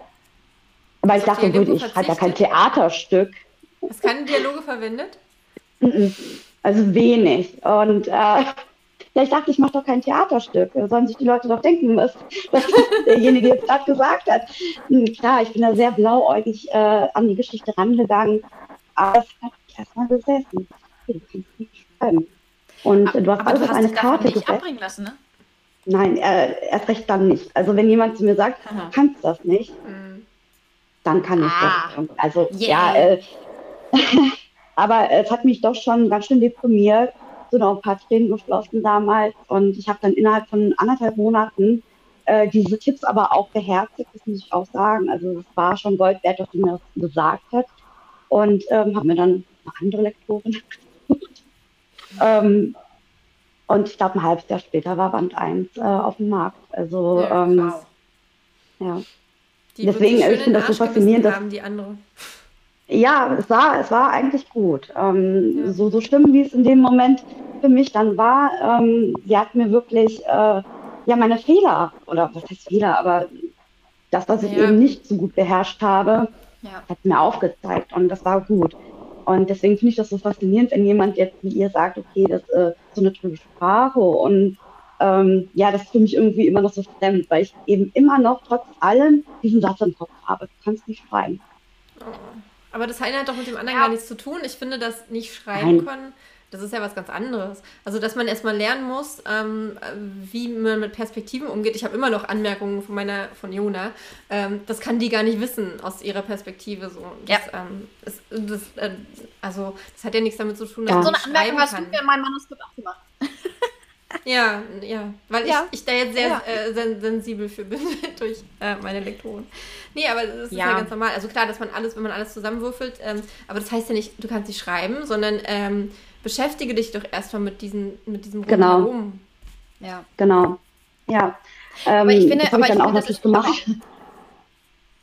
weil ich dachte, gut, ich hatte ja kein Theaterstück. Hast keine Dialoge verwendet? Also wenig. Und äh, ja, ich dachte, ich mache doch kein Theaterstück. Sollen sich die Leute doch denken, was, was [laughs] derjenige jetzt gerade gesagt hat. Hm, klar, ich bin da sehr blauäugig äh, an die Geschichte rangegangen. Aber es hat mich erstmal gesessen. Und aber, du hast alles auf eine Karte nicht gesetzt. abbringen lassen, ne? Nein, äh, erst recht dann nicht. Also wenn jemand zu mir sagt, Aha. du kannst das nicht, mhm. dann kann ich ah. das. Also yeah. ja, äh, [laughs] Aber es hat mich doch schon ganz schön deprimiert, so noch ein paar Tränen geflossen damals. Und ich habe dann innerhalb von anderthalb Monaten äh, diese Tipps aber auch beherzigt, das muss ich auch sagen. Also es war schon Gold wert, dass sie mir das gesagt hat. und ähm, habe mir dann eine andere Lektorin gesucht. [laughs] ähm, und ich glaube, ein halbes Jahr später war Band 1 äh, auf dem Markt. Also, ja. Ähm, ja. Die Deswegen, ich finde das so faszinierend. Dass, haben, die andere. Ja, es war, es war eigentlich gut. Ähm, so, so schlimm, wie es in dem Moment für mich dann war, ähm, sie hat mir wirklich äh, ja meine Fehler, oder was heißt Fehler, aber das, was ich ja. eben nicht so gut beherrscht habe, ja. hat mir aufgezeigt und das war gut. Und deswegen finde ich das so faszinierend, wenn jemand jetzt wie ihr sagt, okay, das ist äh, so eine tolle Sprache und ähm, ja, das ist für mich irgendwie immer noch so fremd, weil ich eben immer noch trotz allem diesen Satz im Kopf habe. Du kannst nicht schreiben. Oh. Aber das eine hat doch mit dem anderen ja. gar nichts zu tun. Ich finde, das nicht schreiben Nein. können, das ist ja was ganz anderes. Also, dass man erstmal lernen muss, ähm, wie man mit Perspektiven umgeht. Ich habe immer noch Anmerkungen von meiner, von Jona. Ähm, das kann die gar nicht wissen aus ihrer Perspektive. So. Das, ja. ähm, ist, das, äh, also, das hat ja nichts damit zu tun, dass ja. man So eine Anmerkung hast du mir in meinem Manuskript auch gemacht. [laughs] Ja, ja, weil ja. Ich, ich da jetzt sehr ja. äh, sen sensibel für bin [laughs] durch äh, meine Lektoren. Nee, aber das ist ja. ja. ganz normal. Also klar, dass man alles, wenn man alles zusammenwürfelt, ähm, aber das heißt ja nicht, du kannst nicht schreiben, sondern ähm, beschäftige dich doch erstmal mit, diesen, mit diesem genau. Ja. Genau. Ja. Ähm, aber ich finde, das aber ich, ich dann auch natürlich gemacht.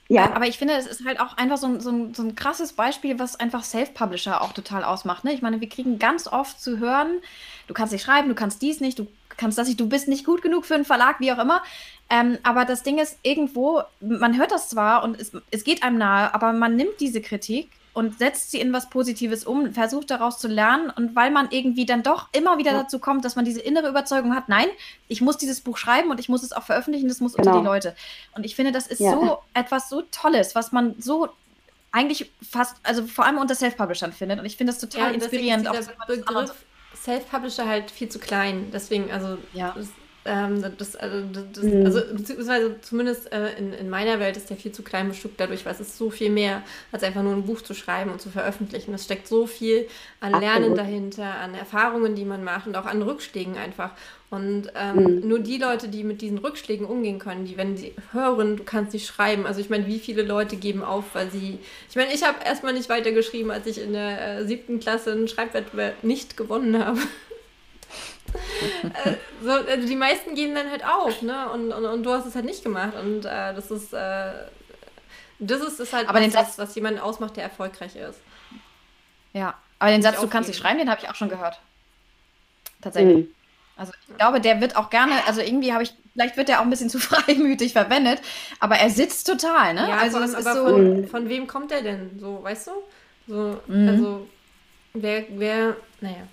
Ja. Aber ich finde, es ist halt auch einfach so ein, so ein, so ein krasses Beispiel, was einfach Self-Publisher auch total ausmacht. Ne? Ich meine, wir kriegen ganz oft zu hören, du kannst nicht schreiben, du kannst dies nicht, du kannst das nicht, du bist nicht gut genug für einen Verlag, wie auch immer. Ähm, aber das Ding ist, irgendwo, man hört das zwar und es, es geht einem nahe, aber man nimmt diese Kritik und setzt sie in was Positives um, versucht daraus zu lernen und weil man irgendwie dann doch immer wieder ja. dazu kommt, dass man diese innere Überzeugung hat, nein, ich muss dieses Buch schreiben und ich muss es auch veröffentlichen, das muss genau. unter die Leute. Und ich finde, das ist ja. so etwas so Tolles, was man so eigentlich fast, also vor allem unter Self-Publishern findet und ich finde das total ja, inspirierend. Auch Begriff Self-Publisher halt viel zu klein, deswegen, also ja. Das, ähm, das, also, das, mhm. also, beziehungsweise zumindest äh, in, in meiner Welt ist der viel zu klein bestückt dadurch, weil es ist so viel mehr, als einfach nur ein Buch zu schreiben und zu veröffentlichen. Es steckt so viel an Lernen Absolut. dahinter, an Erfahrungen, die man macht und auch an Rückschlägen einfach. Und ähm, mhm. nur die Leute, die mit diesen Rückschlägen umgehen können, die, wenn sie hören, du kannst nicht schreiben. Also ich meine, wie viele Leute geben auf, weil sie. Ich meine, ich habe erstmal nicht weitergeschrieben, als ich in der äh, siebten Klasse einen Schreibwettbewerb nicht gewonnen habe. Äh, so, also die meisten gehen dann halt auf, ne? Und, und, und du hast es halt nicht gemacht. Und äh, das ist, äh, das ist, ist halt aber was, Satz, was jemanden ausmacht, der erfolgreich ist. Ja, aber den Satz, du kannst nicht schreiben, den habe ich auch schon gehört. Tatsächlich. Mhm. Also ich glaube, der wird auch gerne, also irgendwie habe ich, vielleicht wird der auch ein bisschen zu [laughs] freimütig verwendet, aber er sitzt total, ne? Ja, also das ist so. Von, von, wem kommt der denn? So, weißt du? So, mhm. also wer, wer, naja.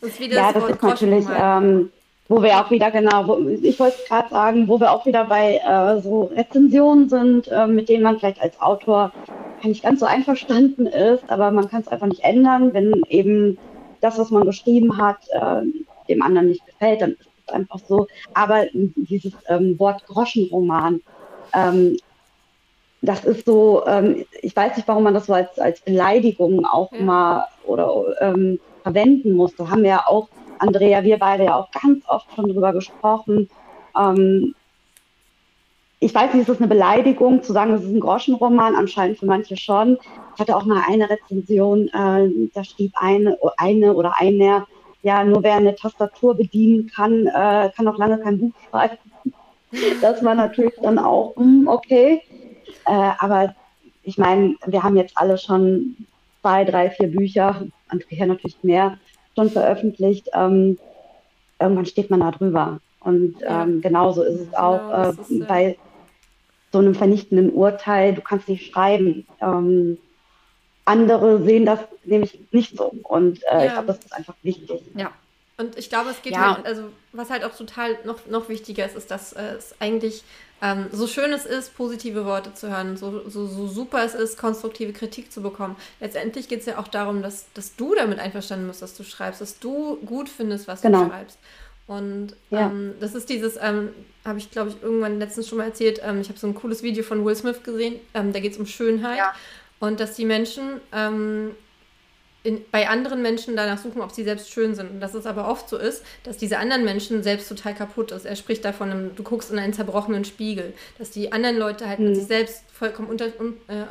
Das ja, das ist natürlich, ähm, wo wir auch wieder, genau, wo, ich wollte gerade sagen, wo wir auch wieder bei äh, so Rezensionen sind, äh, mit denen man vielleicht als Autor nicht ganz so einverstanden ist, aber man kann es einfach nicht ändern, wenn eben das, was man geschrieben hat, äh, dem anderen nicht gefällt, dann ist es einfach so. Aber dieses ähm, Wort Groschenroman, ähm, das ist so, ähm, ich weiß nicht, warum man das so als, als Beleidigung auch ja. mal oder ähm, verwenden muss. Da haben wir ja auch, Andrea, wir beide ja auch ganz oft schon drüber gesprochen. Ähm, ich weiß nicht, ist das eine Beleidigung zu sagen, das ist ein Groschenroman? Anscheinend für manche schon. Ich hatte auch mal eine Rezension, äh, da schrieb eine, eine oder einer, ja, nur wer eine Tastatur bedienen kann, äh, kann auch lange kein Buch schreiben. [laughs] Das war natürlich dann auch, hm, okay. Äh, aber ich meine, wir haben jetzt alle schon zwei, drei, vier Bücher, Andrea natürlich mehr, schon veröffentlicht. Ähm, irgendwann steht man da drüber. Und ähm, genauso ist es auch genau, äh, ist, bei so einem vernichtenden Urteil. Du kannst nicht schreiben. Ähm, andere sehen das nämlich nicht so. Und äh, ja. ich glaube, das ist einfach wichtig. Ja. Und ich glaube, es geht ja. halt, also was halt auch total noch, noch wichtiger ist, ist, dass äh, es eigentlich ähm, so schön es ist, positive Worte zu hören, so, so, so super es ist, konstruktive Kritik zu bekommen. Letztendlich geht es ja auch darum, dass, dass du damit einverstanden bist, was du schreibst, dass du gut findest, was genau. du schreibst. Und ja. ähm, das ist dieses, ähm, habe ich glaube ich irgendwann letztens schon mal erzählt, ähm, ich habe so ein cooles Video von Will Smith gesehen, ähm, da geht es um Schönheit. Ja. Und dass die Menschen ähm, in, bei anderen Menschen danach suchen, ob sie selbst schön sind. Und dass es aber oft so ist, dass diese anderen Menschen selbst total kaputt ist. Er spricht davon, du guckst in einen zerbrochenen Spiegel, dass die anderen Leute halt mhm. mit sich selbst vollkommen unter, un, äh, äh,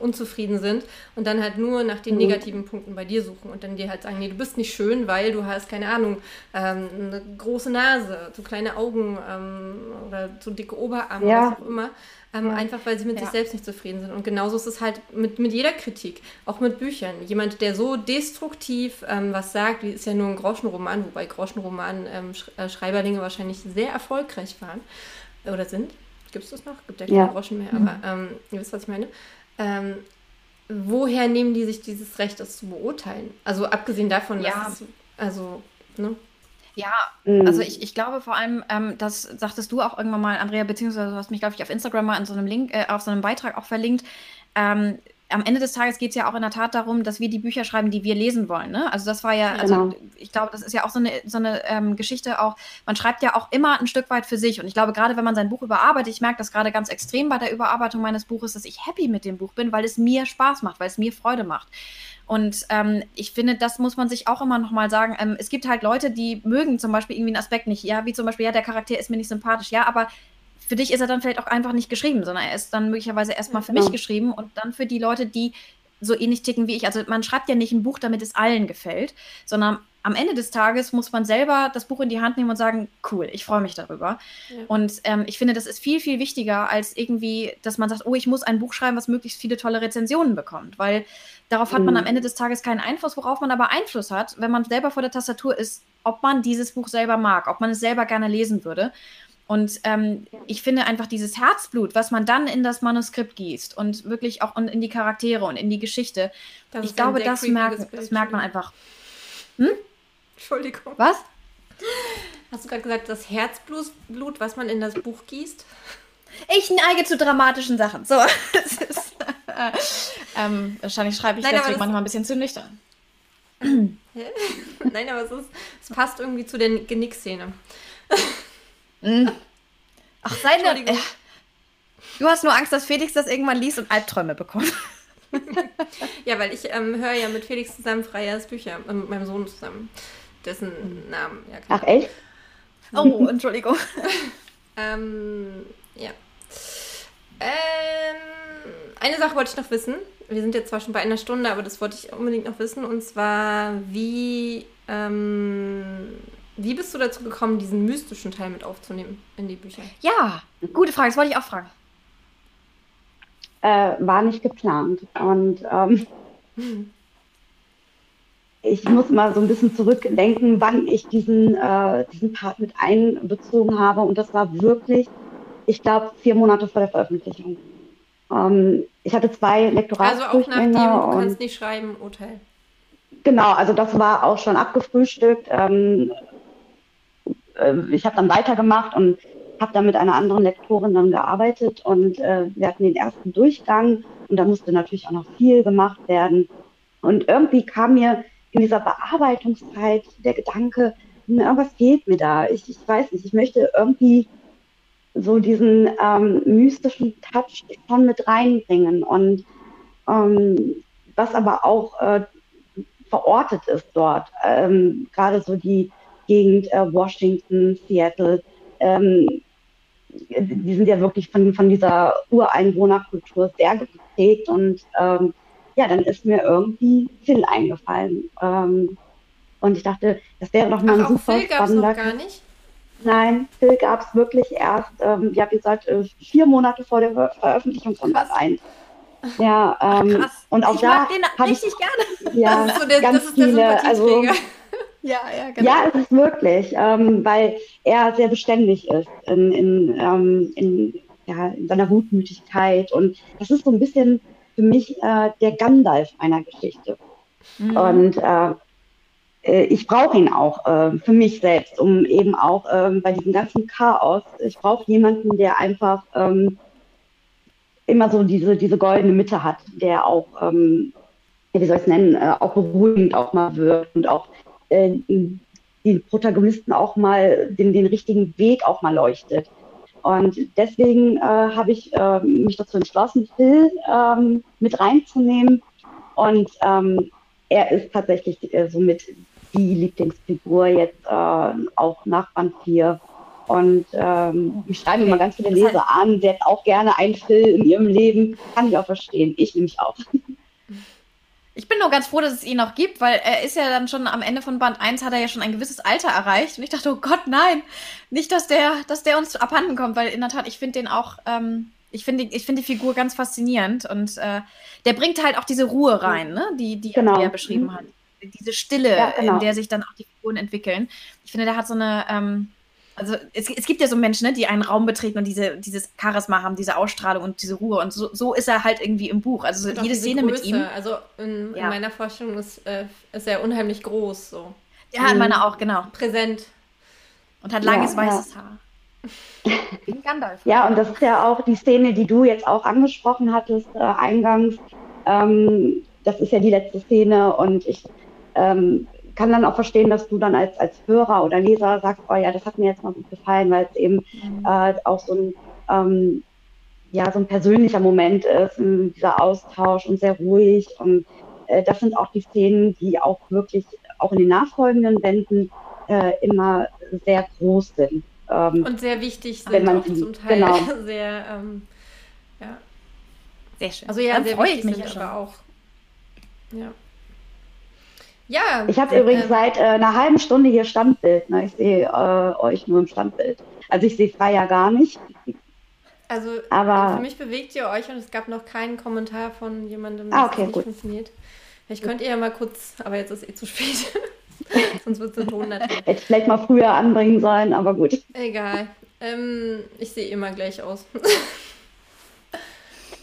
unzufrieden sind und dann halt nur nach den mhm. negativen Punkten bei dir suchen und dann dir halt sagen, nee, du bist nicht schön, weil du hast, keine Ahnung, ähm, eine große Nase, zu kleine Augen ähm, oder zu dicke Oberarme, ja. was auch immer. Ähm, ja. Einfach weil sie mit ja. sich selbst nicht zufrieden sind. Und genauso ist es halt mit, mit jeder Kritik, auch mit Büchern. Jemand, der so destruktiv ähm, was sagt, wie ist ja nur ein Groschenroman, wobei Groschenroman ähm, Sch äh, Schreiberlinge wahrscheinlich sehr erfolgreich waren oder sind. Gibt es das noch? Gibt ja keine ja. Groschen mehr, aber ähm, ihr wisst, was ich meine. Ähm, woher nehmen die sich dieses Recht, das zu beurteilen? Also abgesehen davon, ja. dass es, also, ne? Ja, mhm. also ich, ich glaube vor allem, ähm, das sagtest du auch irgendwann mal, Andrea, beziehungsweise du hast mich, glaube ich, auf Instagram mal in so einem Link, äh, auf so einem Beitrag auch verlinkt. Ähm, am Ende des Tages geht es ja auch in der Tat darum, dass wir die Bücher schreiben, die wir lesen wollen. Ne? Also das war ja, also genau. ich glaube, das ist ja auch so eine, so eine ähm, Geschichte auch, man schreibt ja auch immer ein Stück weit für sich. Und ich glaube, gerade wenn man sein Buch überarbeitet, ich merke das gerade ganz extrem bei der Überarbeitung meines Buches, dass ich happy mit dem Buch bin, weil es mir Spaß macht, weil es mir Freude macht. Und ähm, ich finde, das muss man sich auch immer nochmal sagen. Ähm, es gibt halt Leute, die mögen zum Beispiel irgendwie einen Aspekt nicht. Ja, wie zum Beispiel, ja, der Charakter ist mir nicht sympathisch. Ja, aber für dich ist er dann vielleicht auch einfach nicht geschrieben, sondern er ist dann möglicherweise erstmal für genau. mich geschrieben und dann für die Leute, die so ähnlich ticken wie ich. Also man schreibt ja nicht ein Buch, damit es allen gefällt, sondern am Ende des Tages muss man selber das Buch in die Hand nehmen und sagen, cool, ich freue mich darüber. Ja. Und ähm, ich finde, das ist viel, viel wichtiger, als irgendwie, dass man sagt, oh, ich muss ein Buch schreiben, was möglichst viele tolle Rezensionen bekommt. Weil darauf hat man mhm. am Ende des Tages keinen Einfluss, worauf man aber Einfluss hat, wenn man selber vor der Tastatur ist, ob man dieses Buch selber mag, ob man es selber gerne lesen würde. Und ähm, ich finde einfach dieses Herzblut, was man dann in das Manuskript gießt und wirklich auch in die Charaktere und in die Geschichte, das ich glaube, das merkt, das merkt man einfach. Hm? Entschuldigung. Was? Hast du gerade gesagt, das Herzblut, was man in das Buch gießt? Ich neige zu dramatischen Sachen. So, [laughs] ist, äh, ähm, wahrscheinlich schreibe ich Nein, deswegen manchmal ein bisschen zu nüchtern. [laughs] Nein, aber es, ist, es passt irgendwie zu der Genick-Szene. Hm. Ach, seine. Äh, du hast nur Angst, dass Felix das irgendwann liest und Albträume bekommt. [laughs] ja, weil ich ähm, höre ja mit Felix zusammen Freiers Bücher, äh, mit meinem Sohn zusammen dessen Namen. Ja, Ach, echt? Oh, Entschuldigung. [laughs] ähm, ja. Ähm, eine Sache wollte ich noch wissen. Wir sind jetzt zwar schon bei einer Stunde, aber das wollte ich unbedingt noch wissen. Und zwar, wie, ähm, wie bist du dazu gekommen, diesen mystischen Teil mit aufzunehmen in die Bücher? Ja, gute Frage. Das wollte ich auch fragen. Äh, war nicht geplant. Und ähm, hm [laughs] ich muss mal so ein bisschen zurückdenken, wann ich diesen, äh, diesen Part mit einbezogen habe. Und das war wirklich, ich glaube, vier Monate vor der Veröffentlichung. Ähm, ich hatte zwei Lektorate. Also auch nachdem du kannst nicht schreiben, Urteil. Genau, also das war auch schon abgefrühstückt. Ähm, äh, ich habe dann weitergemacht und habe dann mit einer anderen Lektorin dann gearbeitet und äh, wir hatten den ersten Durchgang und da musste natürlich auch noch viel gemacht werden. Und irgendwie kam mir in dieser Bearbeitungszeit der Gedanke, irgendwas fehlt mir da. Ich, ich weiß nicht, ich möchte irgendwie so diesen ähm, mystischen Touch schon mit reinbringen und ähm, was aber auch äh, verortet ist dort, ähm, gerade so die Gegend äh, Washington, Seattle, ähm, die sind ja wirklich von, von dieser Ureinwohnerkultur sehr geprägt und ähm, ja, dann ist mir irgendwie Phil eingefallen. Ähm, und ich dachte, das wäre doch mal Ach, ein super Phil spannender. Noch gar nicht? Nein, Phil gab es wirklich erst, ähm, ja, wie gesagt, äh, vier Monate vor der Ver Veröffentlichung von Band 1. Ja, ähm, Krass. und auch ich da habe ich richtig gerne. Ja, das ist so der, ganz viele, also ja, ja, genau. Ja, es ist wirklich, ähm, weil er sehr beständig ist in, in, ähm, in, ja, in seiner Gutmütigkeit und das ist so ein bisschen für mich äh, der Gandalf einer Geschichte. Mhm. Und äh, äh, ich brauche ihn auch äh, für mich selbst, um eben auch ähm, bei diesem ganzen Chaos, ich brauche jemanden, der einfach ähm, immer so diese, diese goldene Mitte hat, der auch, ähm, wie soll ich es nennen, äh, auch beruhigend auch mal wirkt und auch äh, die Protagonisten auch mal den, den richtigen Weg auch mal leuchtet. Und deswegen äh, habe ich äh, mich dazu entschlossen, Phil ähm, mit reinzunehmen. Und ähm, er ist tatsächlich äh, somit die Lieblingsfigur jetzt äh, auch nach Band 4. Und ähm, ich schreibe immer ganz viele Leser an, die hätten auch gerne einen Film in ihrem Leben. Kann ich auch verstehen. Ich nämlich auch. [laughs] Ich bin nur ganz froh, dass es ihn noch gibt, weil er ist ja dann schon am Ende von Band 1 hat er ja schon ein gewisses Alter erreicht. Und ich dachte, oh Gott, nein, nicht, dass der, dass der uns abhanden kommt, weil in der Tat, ich finde den auch, ähm, ich finde ich find die Figur ganz faszinierend und äh, der bringt halt auch diese Ruhe rein, ne? die, die genau. er beschrieben mhm. hat. Diese Stille, ja, genau. in der sich dann auch die Figuren entwickeln. Ich finde, der hat so eine, ähm, also es, es, gibt ja so Menschen, ne, die einen Raum betreten und diese, dieses Charisma haben, diese Ausstrahlung und diese Ruhe. Und so, so ist er halt irgendwie im Buch. Also so jede Szene Größe. mit ihm. Also in, ja. in meiner Vorstellung ist, äh, ist er unheimlich groß. So. Ja, in meiner auch, genau. Präsent. Und hat langes ja, weißes Haar. [laughs] Wie Gandalf. Ja, und das ist ja auch die Szene, die du jetzt auch angesprochen hattest, äh, eingangs. Ähm, das ist ja die letzte Szene und ich ähm, kann dann auch verstehen, dass du dann als, als Hörer oder Leser sagst, oh ja, das hat mir jetzt mal gut gefallen, weil es eben mhm. äh, auch so ein, ähm, ja, so ein persönlicher Moment ist, dieser Austausch und sehr ruhig. Und äh, das sind auch die Szenen, die auch wirklich auch in den nachfolgenden Bänden äh, immer sehr groß sind. Ähm, und sehr wichtig sind wenn man auch zum Teil genau. [laughs] sehr, ähm, ja. Sehr schön. Also ja, dann sehr wichtig ich mich sind aber auch. Ja. Ja. Ich habe übrigens äh, seit äh, einer halben Stunde hier Standbild. Ne? Ich sehe äh, euch nur im Standbild. Also ich sehe frei ja gar nicht. Also aber, für mich bewegt ihr euch und es gab noch keinen Kommentar von jemandem, ah, okay, nicht gut. funktioniert. Ich könnte ja mal kurz, aber jetzt ist eh zu spät. [laughs] Sonst wird es ein Ton Hätte ich vielleicht mal früher anbringen sollen, aber gut. Egal. Ähm, ich sehe immer gleich aus. [laughs]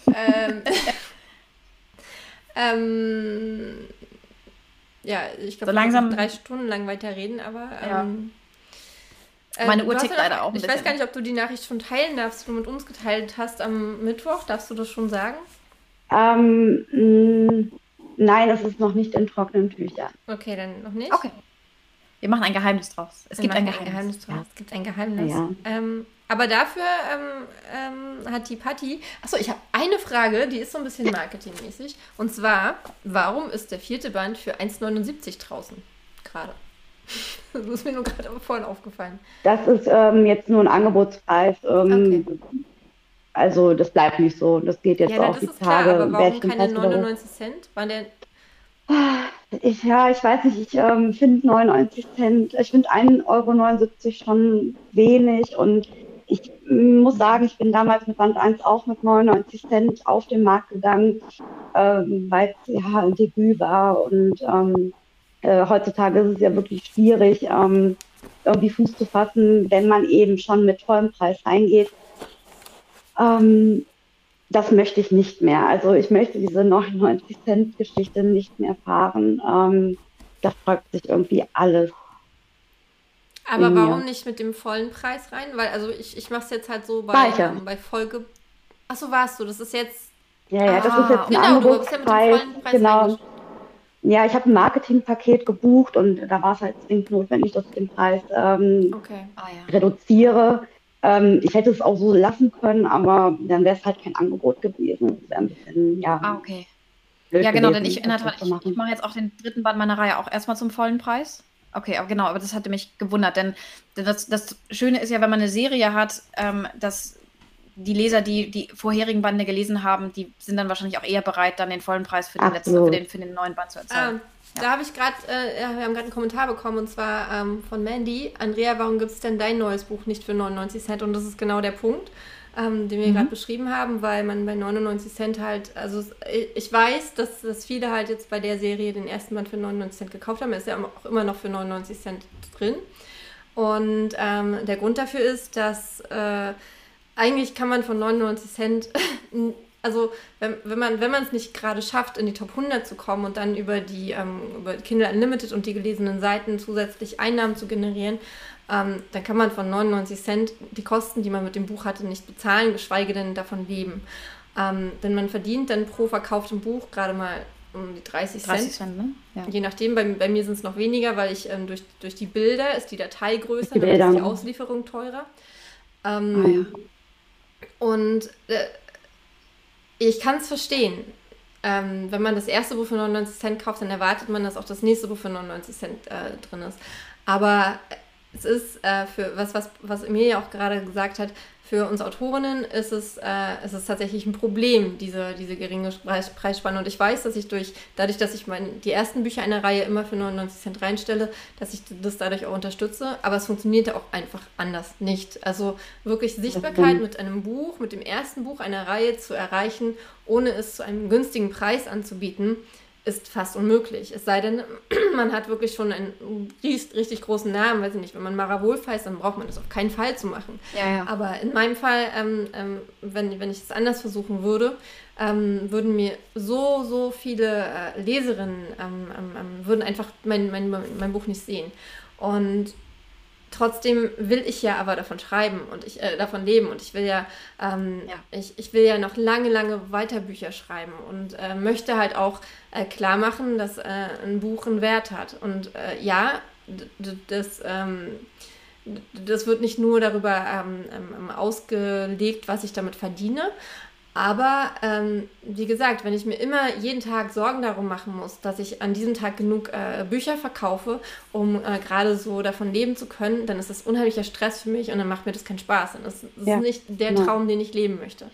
ähm, [laughs] ähm, ja, ich glaube, so langsam drei Stunden lang weiter reden, aber. Ja. Ähm, äh, Meine Uhr tickt leider auch. ich bisschen. weiß gar nicht, ob du die Nachricht schon teilen darfst, die du mit uns geteilt hast am Mittwoch. Darfst du das schon sagen? Ähm, mh, nein, das ist noch nicht in trockenen Tüchern. Okay, dann noch nicht. Okay. Wir machen ein Geheimnis draus. Es Wir gibt ein Geheimnis. ein Geheimnis. draus. Ja. Es gibt ein Geheimnis. Ja. Ähm, aber dafür ähm, ähm, hat die Patti. Achso, ich habe eine Frage, die ist so ein bisschen marketingmäßig. Und zwar, warum ist der vierte Band für 1,79 draußen? Gerade. [laughs] Das ist mir nur gerade vorhin aufgefallen. Das ist ähm, jetzt nur ein Angebotspreis. Ähm, okay. Also das bleibt nicht so. Das geht jetzt ja, auf die Tage. Klar, aber warum keine 99 Cent? War der ich, ja, ich weiß nicht, ich ähm, finde 99 Cent, ich finde 1,79 Euro schon wenig und ich muss sagen, ich bin damals mit Band 1 auch mit 99 Cent auf den Markt gegangen, ähm, weil es ja ein Debüt war. Und ähm, äh, heutzutage ist es ja wirklich schwierig, ähm, irgendwie Fuß zu fassen, wenn man eben schon mit vollem Preis reingeht. Ähm, das möchte ich nicht mehr. Also ich möchte diese 99 Cent Geschichte nicht mehr fahren. Ähm, das folgt sich irgendwie alles aber warum nicht mit dem vollen Preis rein? Weil, also ich, ich mache es jetzt halt so bei, ähm, bei Folge. Achso, warst du, das ist jetzt. Ja, ja, das ah, ist jetzt ein genau, Angebotspreis. Ja genau. Ja, ich habe ein Marketingpaket gebucht und da war es halt zwingend notwendig, dass ich den Preis ähm, okay. ah, ja. reduziere. Ähm, ich hätte es auch so lassen können, aber dann wäre es halt kein Angebot gewesen. Das wäre ein bisschen, ja. Ah, okay. Ja, genau, denn ich, in der Tat, ich, ich mache jetzt auch den dritten Band meiner Reihe auch erstmal zum vollen Preis. Okay, aber genau, aber das hatte mich gewundert, denn das, das Schöne ist ja, wenn man eine Serie hat, ähm, dass die Leser, die die vorherigen Bande gelesen haben, die sind dann wahrscheinlich auch eher bereit, dann den vollen Preis für den, letzten, für den, für den neuen Band zu erzahlen. Ähm, ja. Da habe ich gerade, äh, wir haben gerade einen Kommentar bekommen und zwar ähm, von Mandy. Andrea, warum gibt es denn dein neues Buch nicht für 99 Cent? Und das ist genau der Punkt ähm, den wir mhm. gerade beschrieben haben, weil man bei 99 Cent halt, also ich weiß, dass, dass viele halt jetzt bei der Serie den ersten Band für 99 Cent gekauft haben. Er ist ja auch immer noch für 99 Cent drin. Und ähm, der Grund dafür ist, dass äh, eigentlich kann man von 99 Cent, [laughs] also wenn, wenn man wenn es nicht gerade schafft, in die Top 100 zu kommen und dann über die ähm, über Kindle Unlimited und die gelesenen Seiten zusätzlich Einnahmen zu generieren, ähm, dann kann man von 99 Cent die Kosten, die man mit dem Buch hatte, nicht bezahlen, geschweige denn davon leben. Ähm, denn man verdient dann pro verkauftem Buch gerade mal um die 30 Cent. 30 Cent ne? ja. Je nachdem, bei, bei mir sind es noch weniger, weil ich ähm, durch, durch die Bilder ist die Datei größer, dann ist die Auslieferung teurer. Ähm, ah, ja. Und äh, ich kann es verstehen. ähm, wenn man das erste Buch für 99 Cent kauft, dann erwartet man, dass auch das nächste Buch für 99 Cent äh, drin ist. Aber es ist äh, für was, was, was Emilia auch gerade gesagt hat, für uns Autorinnen ist es, äh, ist es tatsächlich ein Problem, diese, diese geringe Preis, Preisspanne. Und ich weiß, dass ich durch, dadurch, dass ich mein, die ersten Bücher einer Reihe immer für 99 Cent reinstelle, dass ich das dadurch auch unterstütze. Aber es funktioniert auch einfach anders nicht. Also wirklich Sichtbarkeit mit einem Buch, mit dem ersten Buch einer Reihe zu erreichen, ohne es zu einem günstigen Preis anzubieten, ist fast unmöglich. Es sei denn, [clears throat] man hat wirklich schon einen richtig großen Namen, weiß ich nicht, wenn man Mara Wolf heißt, dann braucht man das auf keinen Fall zu machen. Ja, ja. Aber in meinem Fall, ähm, ähm, wenn, wenn ich es anders versuchen würde, ähm, würden mir so, so viele äh, Leserinnen, ähm, ähm, ähm, würden einfach mein, mein, mein Buch nicht sehen. Und trotzdem will ich ja aber davon schreiben und ich äh, davon leben und ich will ja, ähm, ja, Ich, ich will ja noch lange, lange weiter Bücher schreiben und äh, möchte halt auch äh, klar machen, dass äh, ein Buch einen Wert hat. Und äh, ja, das, ähm, das wird nicht nur darüber ähm, ähm, ausgelegt, was ich damit verdiene, aber ähm, wie gesagt, wenn ich mir immer jeden Tag Sorgen darum machen muss, dass ich an diesem Tag genug äh, Bücher verkaufe, um äh, gerade so davon leben zu können, dann ist das unheimlicher Stress für mich und dann macht mir das keinen Spaß. Und das, das ja. ist nicht der. Traum, den ich leben möchte.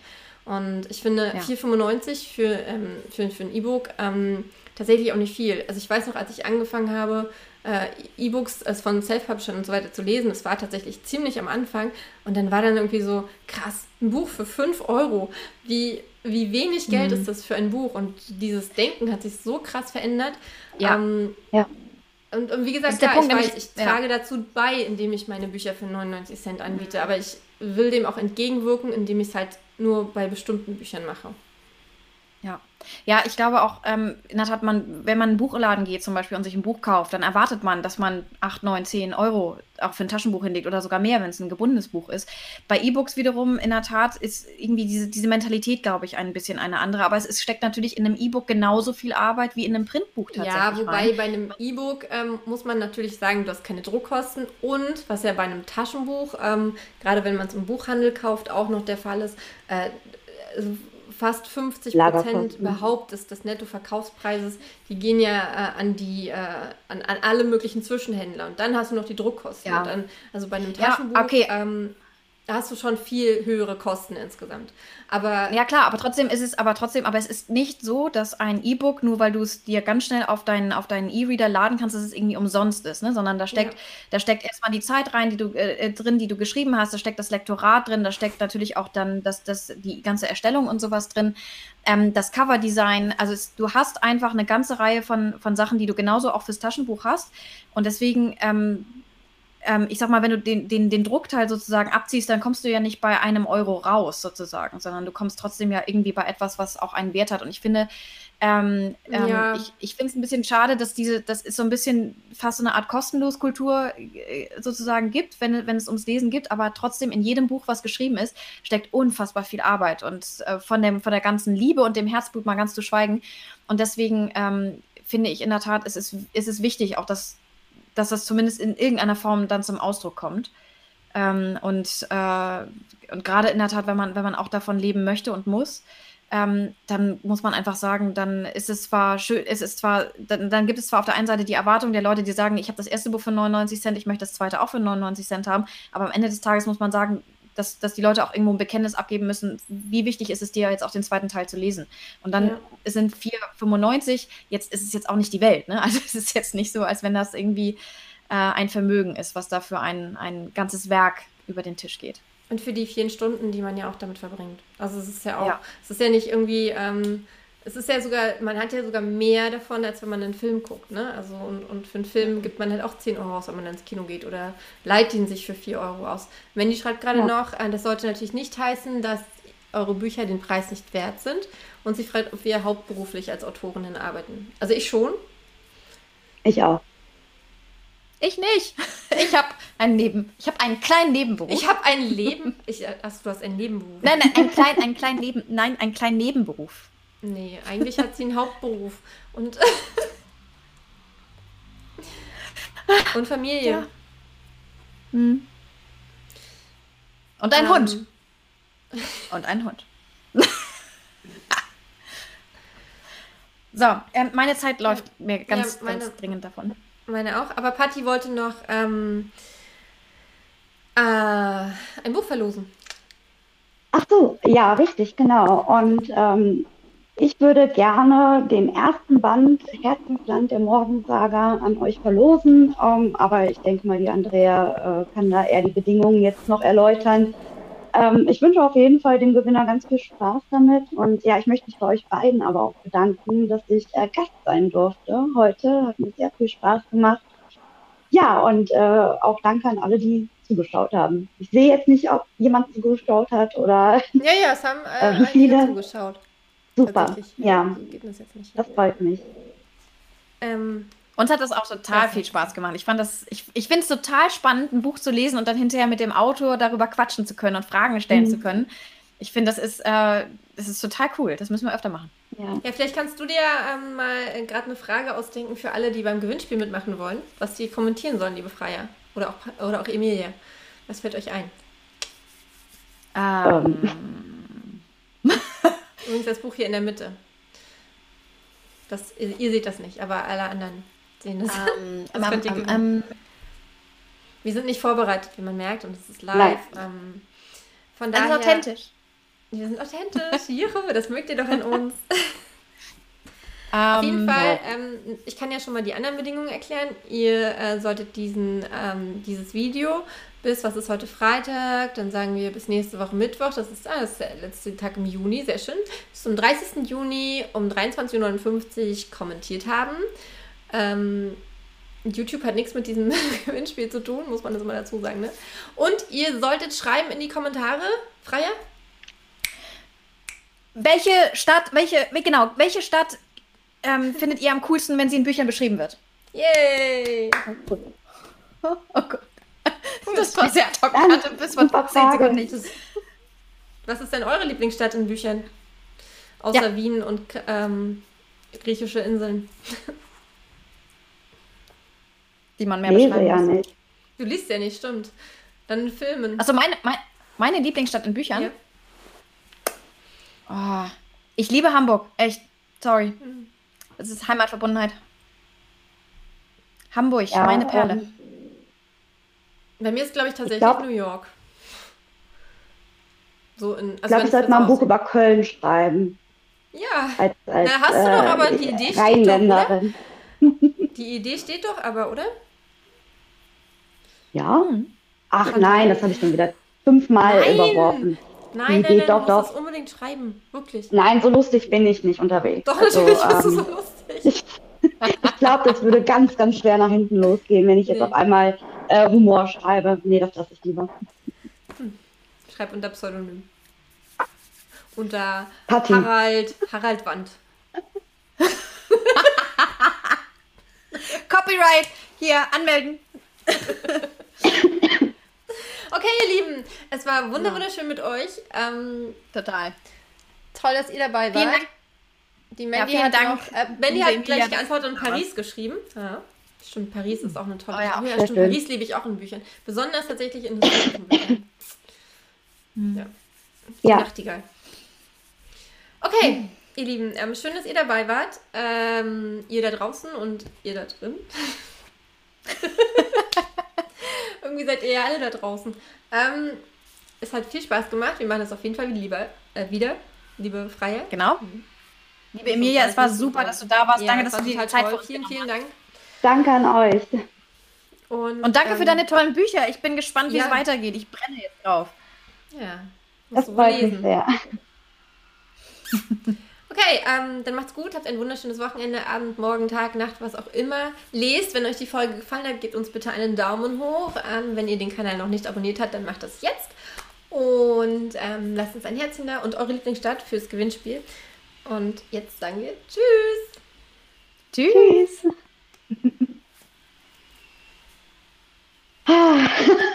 Und ich finde ja. 4,95 für, ähm, für, für ein E-Book ähm, tatsächlich auch nicht viel. Also ich weiß noch, als ich angefangen habe, äh, E-Books also von Self-Publishern und so weiter zu lesen, das war tatsächlich ziemlich am Anfang. Und dann war dann irgendwie so, krass, ein Buch für 5 Euro. Wie, wie wenig Geld mhm. ist das für ein Buch? Und dieses Denken hat sich so krass verändert. Ja. Ähm, ja. Und, und, wie gesagt, ja, Punkt, ich weiß, ich trage ja. dazu bei, indem ich meine Bücher für 99 Cent anbiete. Aber ich will dem auch entgegenwirken, indem ich es halt nur bei bestimmten Büchern mache. Ja. Ja, ich glaube auch, ähm, in der Tat, man, wenn man in einen Buchladen geht zum Beispiel und sich ein Buch kauft, dann erwartet man, dass man 8, 9, 10 Euro auch für ein Taschenbuch hinlegt oder sogar mehr, wenn es ein gebundenes Buch ist. Bei E-Books wiederum, in der Tat, ist irgendwie diese, diese Mentalität, glaube ich, ein bisschen eine andere. Aber es ist, steckt natürlich in einem E-Book genauso viel Arbeit wie in einem Printbuch tatsächlich. Ja, wobei rein. bei einem E-Book ähm, muss man natürlich sagen, du hast keine Druckkosten und was ja bei einem Taschenbuch, ähm, gerade wenn man es im Buchhandel kauft, auch noch der Fall ist, äh, fast 50 Prozent überhaupt des, des Nettoverkaufspreises, die gehen ja äh, an die äh, an, an alle möglichen Zwischenhändler. Und dann hast du noch die Druckkosten. Ja. Dann, also bei einem Taschenbuch ja, okay. ähm, hast du schon viel höhere Kosten insgesamt. Aber ja klar, aber trotzdem ist es, aber trotzdem, aber es ist nicht so, dass ein E-Book nur weil du es dir ganz schnell auf deinen auf deinen E-Reader laden kannst, dass es irgendwie umsonst ist, ne? Sondern da steckt ja. da steckt erstmal die Zeit rein, die du äh, äh, drin, die du geschrieben hast, da steckt das Lektorat drin, da steckt natürlich auch dann das das die ganze Erstellung und sowas drin. Ähm, das Coverdesign, also es, du hast einfach eine ganze Reihe von, von Sachen, die du genauso auch fürs Taschenbuch hast. Und deswegen ähm, ähm, ich sag mal, wenn du den, den, den Druckteil sozusagen abziehst, dann kommst du ja nicht bei einem Euro raus sozusagen, sondern du kommst trotzdem ja irgendwie bei etwas, was auch einen Wert hat. Und ich finde, ähm, ähm, ja. ich, ich finde es ein bisschen schade, dass diese, das ist so ein bisschen fast so eine Art Kostenloskultur äh, sozusagen gibt, wenn, wenn es ums Lesen gibt, aber trotzdem in jedem Buch, was geschrieben ist, steckt unfassbar viel Arbeit und äh, von, dem, von der ganzen Liebe und dem Herzblut mal ganz zu schweigen. Und deswegen ähm, finde ich in der Tat, es ist, es ist wichtig, auch das dass das zumindest in irgendeiner Form dann zum Ausdruck kommt. Ähm, und äh, und gerade in der Tat, wenn man, wenn man auch davon leben möchte und muss, ähm, dann muss man einfach sagen, dann ist es zwar schön, es ist zwar, dann, dann, gibt es zwar auf der einen Seite die Erwartung der Leute, die sagen, ich habe das erste Buch für 99 Cent, ich möchte das zweite auch für 99 Cent haben, aber am Ende des Tages muss man sagen, dass, dass die Leute auch irgendwo ein Bekenntnis abgeben müssen, wie wichtig ist es dir jetzt auch den zweiten Teil zu lesen. Und dann ja. sind 4,95, jetzt ist es jetzt auch nicht die Welt. Ne? [laughs] Also es ist jetzt nicht so, als wenn das irgendwie äh, ein Vermögen ist, was da für ein, ein ganzes Werk über den Tisch geht. Und für die vielen Stunden, die man ja auch damit verbringt. Also es ist ja auch, ja. es ist ja nicht irgendwie, ähm, es ist ja sogar, man hat ja sogar mehr davon, als wenn man einen Film guckt, ne? Also und, und für einen Film gibt man halt auch 10 Euro aus, wenn man ins Kino geht oder leiht ihn sich für 4 Euro aus. Wendy schreibt gerade ja. noch, äh, das sollte natürlich nicht heißen, dass eure Bücher den Preis nicht wert sind und sie fragt, ob wir hauptberuflich als Autorinnen arbeiten. Also ich schon. Ich auch. Ich nicht. [laughs] Ich habe einen Neben, ich habe einen kleinen Nebenberuf. Ich habe ein Leben. Ich, also du hast einen Nebenberuf. Nein, nein, einen kleinen, einen kleinen Neben, nein, einen kleinen Nebenberuf. Nee, eigentlich hat sie einen Hauptberuf. Und, [laughs] und Familie. Ja. Hm. Und ein ähm. Hund. Und ein Hund. [laughs] So, ähm, meine Zeit läuft mir ganz, Ja, meine- ganz dringend davon. Meine auch. Aber Patti wollte noch ähm, äh, ein Buch verlosen. Ach so, ja, richtig, genau. Und ähm, ich würde gerne den ersten Band Herzensland der Morgensaga an euch verlosen. Ähm, aber ich denke mal, die Andrea äh, kann da eher die Bedingungen jetzt noch erläutern. Ähm, ich wünsche auf jeden Fall dem Gewinner ganz viel Spaß damit. Und ja, ich möchte mich bei euch beiden aber auch bedanken, dass ich äh, Gast sein durfte heute. Hat mir sehr viel Spaß gemacht. Ja, und äh, auch danke an alle, die zugeschaut haben. Ich sehe jetzt nicht, ob jemand zugeschaut hat oder Ja, ja, es haben äh, [laughs] viele? zugeschaut. Super. Tatsächlich. Ja, das freut mich. Ähm, Uns hat das auch total Ja. viel Spaß gemacht. Ich fand das, ich, ich finde es total spannend, ein Buch zu lesen und dann hinterher mit dem Autor darüber quatschen zu können und Fragen stellen Mhm. zu können. Ich finde, das ist, äh, das ist total cool. Das müssen wir öfter machen. Ja. ja, vielleicht kannst du dir ähm, mal äh, gerade eine Frage ausdenken für alle, die beim Gewinnspiel mitmachen wollen, was die kommentieren sollen, liebe Freier. Oder auch, oder auch Emilie. Was fällt euch ein? Ähm, Übrigens das Buch hier in der Mitte. Das, ihr, ihr seht das nicht, aber alle anderen sehen das. ähm, Das ähm, könnt ihr ähm, ähm, Wir sind nicht vorbereitet, wie man merkt, und es ist live. Live. Ähm, von das ist daher, authentisch. Wir sind authentisch. [laughs] Juhu, das mögt ihr doch in uns. Ähm, [laughs] Auf jeden Fall, ähm, ich kann ja schon mal die anderen Bedingungen erklären. Ihr äh, solltet diesen, ähm, dieses Video bis, was ist heute Freitag, dann sagen wir bis nächste Woche Mittwoch, das ist, ah, das ist der letzte Tag im Juni, sehr schön, bis zum 30. Juni um 23.59 Uhr kommentiert haben. Ähm, YouTube hat nichts mit diesem [laughs] Gewinnspiel zu tun, muss man das mal dazu sagen. Ne? Und ihr solltet schreiben in die Kommentare, Freier, Welche Stadt, welche, genau, welche Stadt ähm, findet ihr am coolsten, wenn sie in Büchern beschrieben wird? yay! [laughs] Oh Gott. Das hatte bis vor Super 10 Sekunden nicht. Das- Was ist denn eure Lieblingsstadt in Büchern? Außer Ja. Wien und ähm, griechische Inseln. Die man mehr Lese beschreiben ja muss. nicht. Du liest ja nicht, stimmt. Dann in Filmen. Also meine, mein, meine Lieblingsstadt in Büchern? Ja. Oh, ich liebe Hamburg. Echt. Sorry. Mhm. Es ist Heimatverbundenheit. Hamburg, Ja, meine Perle. ähm, Bei mir ist, glaube ich, tatsächlich glaub- New York. So in, ich also glaube, wenn ich sollte mal ein Buch über Köln schreiben. Ja, Als, als, Na, hast du doch, aber die Idee steht doch, Rheinländerin. [laughs] die Idee steht doch aber, oder? Ja? Hm. Ach Kann nein, sein. das habe ich dann wieder fünfmal Nein. überworfen. Nein, Die nein, Idee, nein, doch, du musst doch. das unbedingt schreiben. Wirklich. Nein, so lustig bin ich nicht unterwegs. Doch, Also, [laughs] natürlich ist es ähm, so lustig. Ich glaube, das würde ganz, ganz schwer nach hinten losgehen, wenn ich jetzt Nee. auf einmal äh, Humor schreibe. Nee, das lasse ich lieber. Schreib unter Pseudonym. Unter Patti. Harald, Harald Wand. Copyright. Hier, anmelden. Okay, ihr Lieben, es war wunder wunderschön mit euch. Ähm, Total. toll, dass ihr dabei wart. Vielen Dank. Die Mandy vielen hat Dank, Noch, äh, Mandy liebe hat gleich geantwortet und du da Paris geschrieben. Ja, stimmt, Paris ist auch eine tolle Oh ja, Stadt. ja, stimmt. Paris liebe ich auch in Büchern. Besonders tatsächlich in historischen Büchern. Ja. Die Ja, Nachtigall. Okay, ihr Lieben, ähm, schön, dass ihr dabei wart. Ähm, ihr da draußen und ihr da drin. [laughs] Irgendwie seid ihr ja alle da draußen. Ähm, es hat viel Spaß gemacht. Wir machen das auf jeden Fall wieder, lieber, äh, wieder liebe Freier. Genau. Liebe Emilia, es war super, dass du da warst. Ja, danke, dass war du dir die Zeit toll. für uns Vielen, vielen Dank. danke an euch. Und, Und danke für ähm, deine tollen Bücher. Ich bin gespannt, wie ja. es weitergeht. Ich brenne jetzt drauf. Ja, Das musst du wohl freut mich lesen. sehr. [laughs] Okay, ähm, dann macht's gut, habt ein wunderschönes Wochenende, Abend, Morgen, Tag, Nacht, was auch immer. Lest, wenn euch die Folge gefallen hat, gebt uns bitte einen Daumen hoch. Ähm, wenn ihr den Kanal noch nicht abonniert habt, dann macht das jetzt. Und ähm, lasst uns ein Herzchen da und eure Lieblingsstadt fürs Gewinnspiel. Und jetzt sagen wir Tschüss. Tschüss. Tschüss. [laughs]